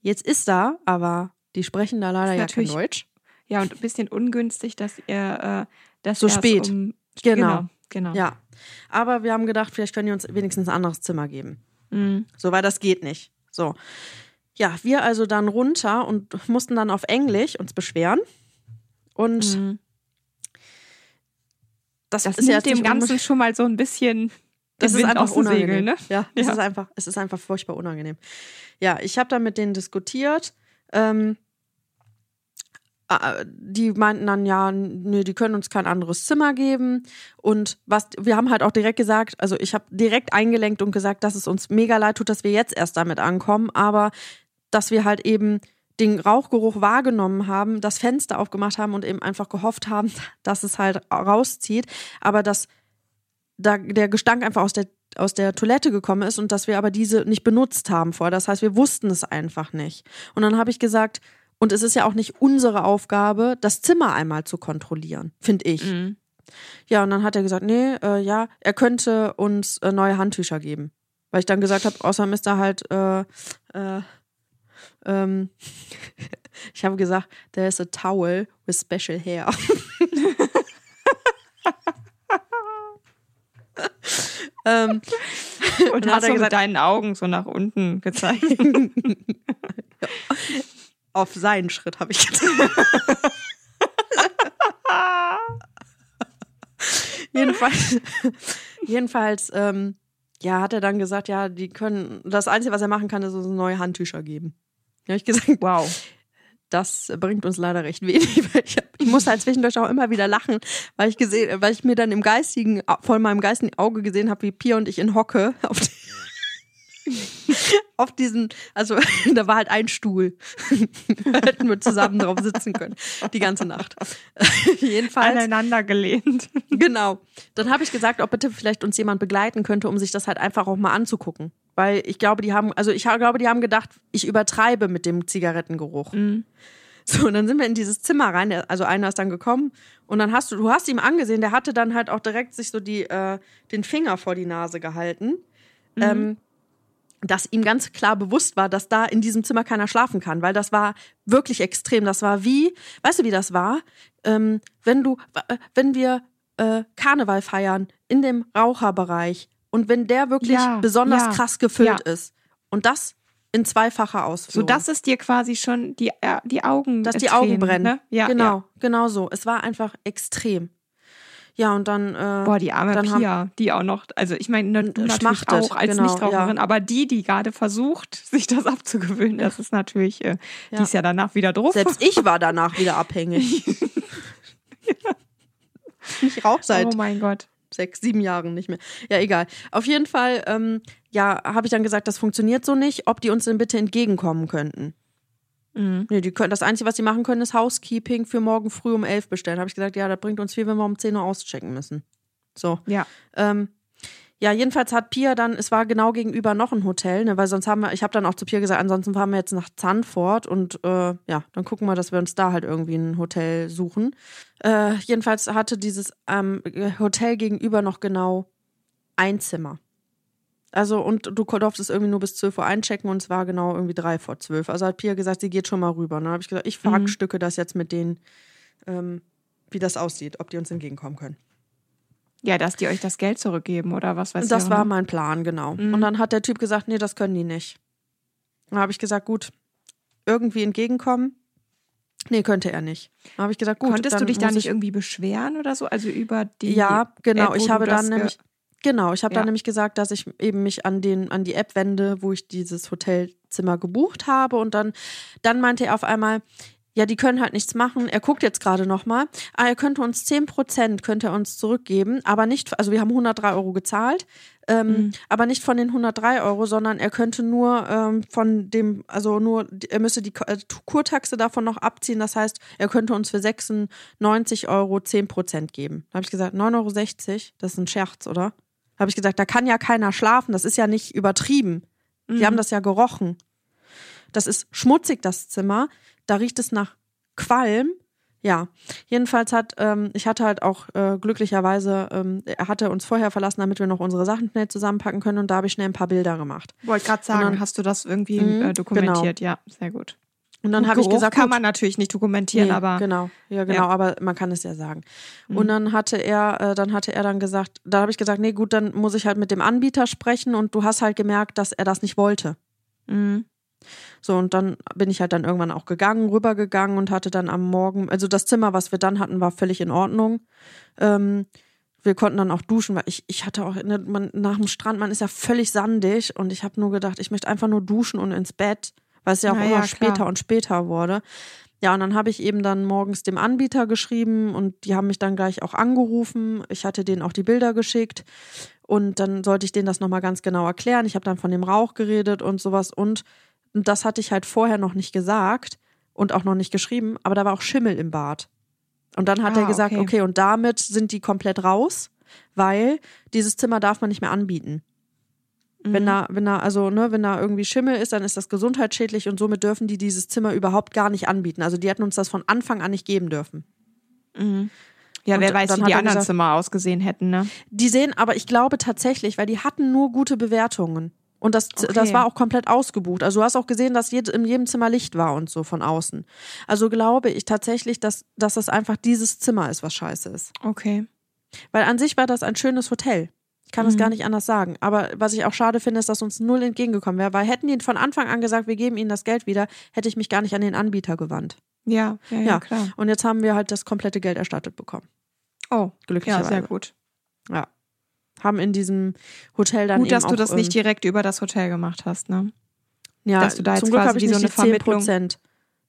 Jetzt ist da, aber die sprechen da leider ja kein Deutsch. Ja, und ein bisschen ungünstig, dass ihr äh, das So spät. Um, Genau. genau. Ja. Aber wir haben gedacht, vielleicht können die uns wenigstens ein anderes Zimmer geben. Mhm. So, weil das geht nicht. So. Ja, wir also dann runter und mussten dann auf Englisch uns beschweren. Und Mhm. das, Das ist ja dem Ganzen schon mal so ein bisschen Das ist einfach unangenehm. Segeln, ne? Ja, es Ja. ist einfach, es ist einfach furchtbar unangenehm. Ja, ich habe dann mit denen diskutiert. Ähm, äh, die meinten dann ja, nee, die können uns kein anderes Zimmer geben. Und was, wir haben halt auch direkt gesagt, also ich habe direkt eingelenkt und gesagt, dass es uns mega leid tut, dass wir jetzt erst damit ankommen, aber dass wir halt eben den Rauchgeruch wahrgenommen haben, das Fenster aufgemacht haben und eben einfach gehofft haben, dass es halt rauszieht, aber dass da der Gestank einfach aus der aus der Toilette gekommen ist und dass wir aber diese nicht benutzt haben vorher. Das heißt, wir wussten es einfach nicht. Und dann habe ich gesagt, und es ist ja auch nicht unsere Aufgabe, das Zimmer einmal zu kontrollieren, finde ich. Mhm. Ja, und dann hat er gesagt, nee, äh, ja, er könnte uns äh, neue Handtücher geben. Weil ich dann gesagt habe, außerdem ist da halt, äh, äh, ähm, ich habe gesagt, there is a towel with special hair. ähm, Und dann hat er mit gesagt- deinen Augen so nach unten gezeigt. auf seinen Schritt habe ich gesagt. jedenfalls, jedenfalls, ähm, ja, hat er dann gesagt, ja, die können, das Einzige, was er machen kann, ist uns neue Handtücher geben. Da habe ich gesagt, wow. das bringt uns leider recht wenig. Weil ich, hab, ich musste halt zwischendurch auch immer wieder lachen, weil ich gesehen, weil ich mir dann im geistigen, vor meinem geistigen Auge gesehen habe, wie Pia und ich in Hocke auf, auf diesen, also da war halt ein Stuhl. da hätten wir zusammen drauf sitzen können. Die ganze Nacht. Jedenfalls. Aneinander gelehnt. Genau. Dann habe ich gesagt, ob bitte vielleicht uns jemand begleiten könnte, um sich das halt einfach auch mal anzugucken. Weil ich glaube, die haben, also ich glaube, die haben gedacht, ich übertreibe mit dem Zigarettengeruch. So, und dann sind wir in dieses Zimmer rein. Also einer ist dann gekommen und dann hast du, du hast ihm angesehen, der hatte dann halt auch direkt sich so die, äh, den Finger vor die Nase gehalten. Ähm, dass ihm ganz klar bewusst war, dass da in diesem Zimmer keiner schlafen kann, weil das war wirklich extrem. Das war wie, weißt du, wie das war? Ähm, wenn du, äh, wenn wir äh, Karneval feiern in dem Raucherbereich und wenn der wirklich Ja, besonders ja, krass gefüllt ja. ist und das in zweifacher So Ausführung. dass es dir quasi schon die, äh, die Augen dass äh, die Augen tränen, brennen. Ne? Ja, genau, genau so. Es war einfach extrem. Ja, und dann. Äh, Boah, die arme haben- Pia, die auch noch, also ich meine, natürlich schmachtet, auch als genau, Nichtraucherin, ja. aber die, die gerade versucht, sich das abzugewöhnen, das ist natürlich, äh, die Ja. ist ja danach wieder drauf. Selbst ich war danach wieder abhängig. Ich rauche seit oh mein Gott. sechs, sieben Jahren nicht mehr. Ja, egal. Auf jeden Fall, ähm, ja, habe ich dann gesagt, das funktioniert so nicht, ob die uns denn bitte entgegenkommen könnten. Mhm. Nee, die können, das Einzige, was sie machen können, ist Housekeeping für morgen früh um elf bestellen. Habe ich gesagt, ja, das bringt uns viel, wenn wir um 10 Uhr auschecken müssen. So. Ja. Ähm, ja, jedenfalls hat Pia dann, es war genau gegenüber noch ein Hotel, ne, weil sonst haben wir, ich habe dann auch zu Pia gesagt, ansonsten fahren wir jetzt nach Zandvoort und äh, ja, dann gucken wir, dass wir uns da halt irgendwie ein Hotel suchen. Äh, jedenfalls hatte dieses ähm, Hotel gegenüber noch genau ein Zimmer. Also, und du durftest irgendwie nur bis 12 Uhr einchecken und es war genau irgendwie drei vor zwölf. Also hat Pia gesagt, sie geht schon mal rüber. Dann habe ich gesagt, ich verhackstücke das jetzt mit denen, ähm, wie das aussieht, ob die uns entgegenkommen können. Ja, dass die euch das Geld zurückgeben oder was weiß Und das ich. war auch, ne? mein Plan, genau. Und dann hat der Typ gesagt, nee, das können die nicht. Dann habe ich gesagt, gut, irgendwie entgegenkommen. Nee, könnte er nicht. Dann habe ich gesagt, gut. Konntest du dich da nicht ich, irgendwie beschweren oder so? Also über die. Ja, genau. App, ich habe das dann nämlich, genau, ich habe Ja. dann nämlich gesagt, dass ich eben mich an den, an die App wende, wo ich dieses Hotelzimmer gebucht habe. Und dann, dann meinte er auf einmal, ja, die können halt nichts machen. Er guckt jetzt gerade nochmal. Ah, er könnte uns 10 Prozent könnte er uns zurückgeben, aber nicht, also wir haben 103 Euro gezahlt, ähm, Mhm. aber nicht von den 103 Euro, sondern er könnte nur ähm, von dem, also nur, er müsste die äh, Kurtaxe davon noch abziehen. Das heißt, er könnte uns für 96 Euro 10 Prozent geben. Da habe ich gesagt, 9,60 Euro, das ist ein Scherz, oder? Habe ich gesagt, da kann ja keiner schlafen, das ist ja nicht übertrieben. Die haben das ja gerochen. Das ist schmutzig, das Zimmer. Da riecht es nach Qualm. Ja, jedenfalls hat, ähm, ich hatte halt auch äh, glücklicherweise, ähm, er hatte uns vorher verlassen, damit wir noch unsere Sachen schnell zusammenpacken können und da habe ich schnell ein paar Bilder gemacht. Wollte gerade sagen, dann- hast du das irgendwie Mhm, äh, dokumentiert? Ja, sehr gut. Und dann habe ich gesagt, kann gut, man natürlich nicht dokumentieren, Nee, aber genau, ja genau, Ja. Mhm. aber man kann es ja sagen. Und dann hatte er, äh, dann hatte er dann gesagt, da habe ich gesagt, nee gut, dann muss ich halt mit dem Anbieter sprechen und du hast halt gemerkt, dass er das nicht wollte. Mhm. So, und dann bin ich halt dann irgendwann auch gegangen, rübergegangen und hatte dann am Morgen, also das Zimmer, was wir dann hatten, war völlig in Ordnung. Ähm, wir konnten dann auch duschen, weil ich, ich hatte auch, ne, man, nach dem Strand, man ist ja völlig sandig und ich habe nur gedacht, ich möchte einfach nur duschen und ins Bett, weil es ja auch Na immer später klar. und später wurde. Ja, und dann habe ich eben dann morgens dem Anbieter geschrieben und die haben mich dann gleich auch angerufen. Ich hatte denen auch die Bilder geschickt und dann sollte ich denen das nochmal ganz genau erklären. Ich habe dann von dem Rauch geredet und sowas und und das hatte ich halt vorher noch nicht gesagt und auch noch nicht geschrieben, aber da war auch Schimmel im Bad. Und dann hat Ah, er gesagt, okay. okay. und damit sind die komplett raus, weil dieses Zimmer darf man nicht mehr anbieten. Wenn Mhm. da, wenn da, also, ne, wenn da irgendwie Schimmel ist, dann ist das gesundheitsschädlich und somit dürfen die dieses Zimmer überhaupt gar nicht anbieten. Also die hätten uns das von Anfang an nicht geben dürfen. ja, Und wer weiß, wie die er anderen gesagt- Zimmer ausgesehen hätten, ne? Die sehen aber, ich glaube tatsächlich, weil die hatten nur gute Bewertungen. Und das, Okay. das war auch komplett ausgebucht. Also du hast auch gesehen, dass jed, in jedem Zimmer Licht war und so von außen. Also glaube ich tatsächlich, dass, dass das einfach dieses Zimmer ist, was scheiße ist. Okay. Weil an sich war das ein schönes Hotel. Ich kann es gar nicht anders sagen. Aber was ich auch schade finde, ist, dass uns null entgegengekommen wäre. Weil hätten die von Anfang an gesagt, wir geben ihnen das Geld wieder, hätte ich mich gar nicht an den Anbieter gewandt. Ja, ja, ja, Ja, klar. Und jetzt haben wir halt das komplette Geld erstattet bekommen. Oh, ja, Glücklicherweise. sehr gut. Ja. Haben in diesem Hotel dann Gut, dass du auch, das nicht ähm, direkt über das Hotel gemacht hast, ne? Ja, dass du da jetzt zum Glück quasi habe ich wie so eine die 10 Vermittlung- Prozent.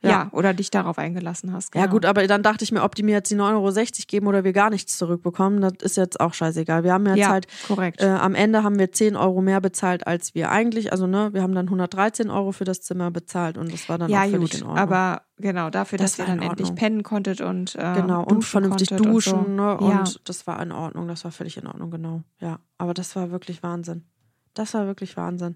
Ja. Ja. oder dich darauf eingelassen hast. Ja genau. gut, aber dann dachte ich mir, ob die mir jetzt die 9,60 Euro geben oder wir gar nichts zurückbekommen, das ist jetzt auch scheißegal. Wir haben jetzt Ja, halt, korrekt. äh, am Ende haben wir 10 Euro mehr bezahlt, als wir eigentlich, also ne, wir haben dann 113 Euro für das Zimmer bezahlt und das war dann ja, auch völlig gut, in Ordnung. aber genau, dafür, Das dass ihr dann endlich pennen konntet und äh, genau, und duschen vernünftig duschen, und so. ne, ja. und das war in Ordnung, das war völlig in Ordnung, genau. Ja, aber das war wirklich Wahnsinn. Das war wirklich Wahnsinn.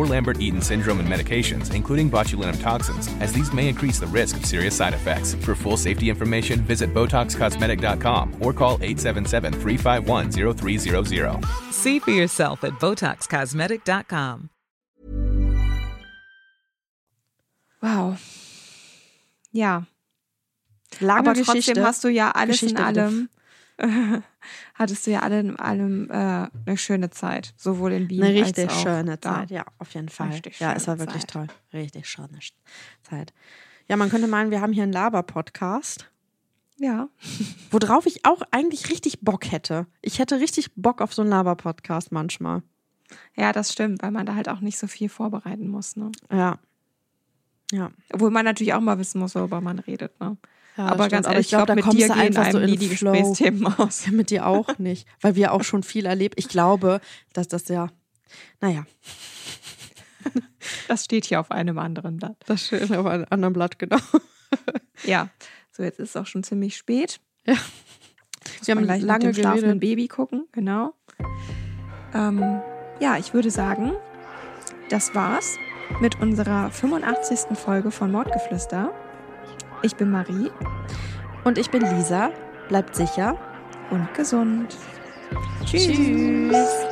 Lambert-Eaton syndrome and medications, including botulinum toxins, as these may increase the risk of serious side effects. For full safety information, visit BotoxCosmetic.com or call 877-351-0300. See for yourself at BotoxCosmetic.com. Wow. Ja. Lange Aber Geschichte. trotzdem hast du ja alles Geschichte in allem, hattest du ja alle in allem äh, eine schöne Zeit. Sowohl in Wien Eine richtig als auch schöne da. Zeit, ja, auf jeden Fall. Richtig ja, es war wirklich Zeit. toll. Richtig schöne Zeit. Ja, man könnte meinen, wir haben hier einen Laber-Podcast, Ja. worauf ich auch eigentlich richtig Bock hätte. Ich hätte richtig Bock auf so einen Laber-Podcast manchmal. Ja, das stimmt, weil man da halt auch nicht so viel vorbereiten muss. Ne? Ja. Ja. Obwohl man natürlich auch mal wissen muss, worüber man redet. Ne? Ja, Aber stimmt. ganz ehrlich, ich glaube, da mit kommst du einfach so in nie die Flow. Gesprächsthemen aus. Ja, mit dir auch nicht, weil wir auch schon viel erlebt. Ich glaube, dass das ja, naja, Das steht hier auf einem anderen Blatt. das steht auf einem anderen Blatt, genau. Ja, so jetzt ist es auch schon ziemlich spät. Ja. Muss Wir haben gleich lange nach dem schlafenden. Baby gucken, genau. Ähm, ja, ich würde sagen, das war's mit unserer 85. Folge von Mordgeflüster. Ich bin Marie Und ich bin Lisa. Bleibt sicher. und gesund. Tschüss.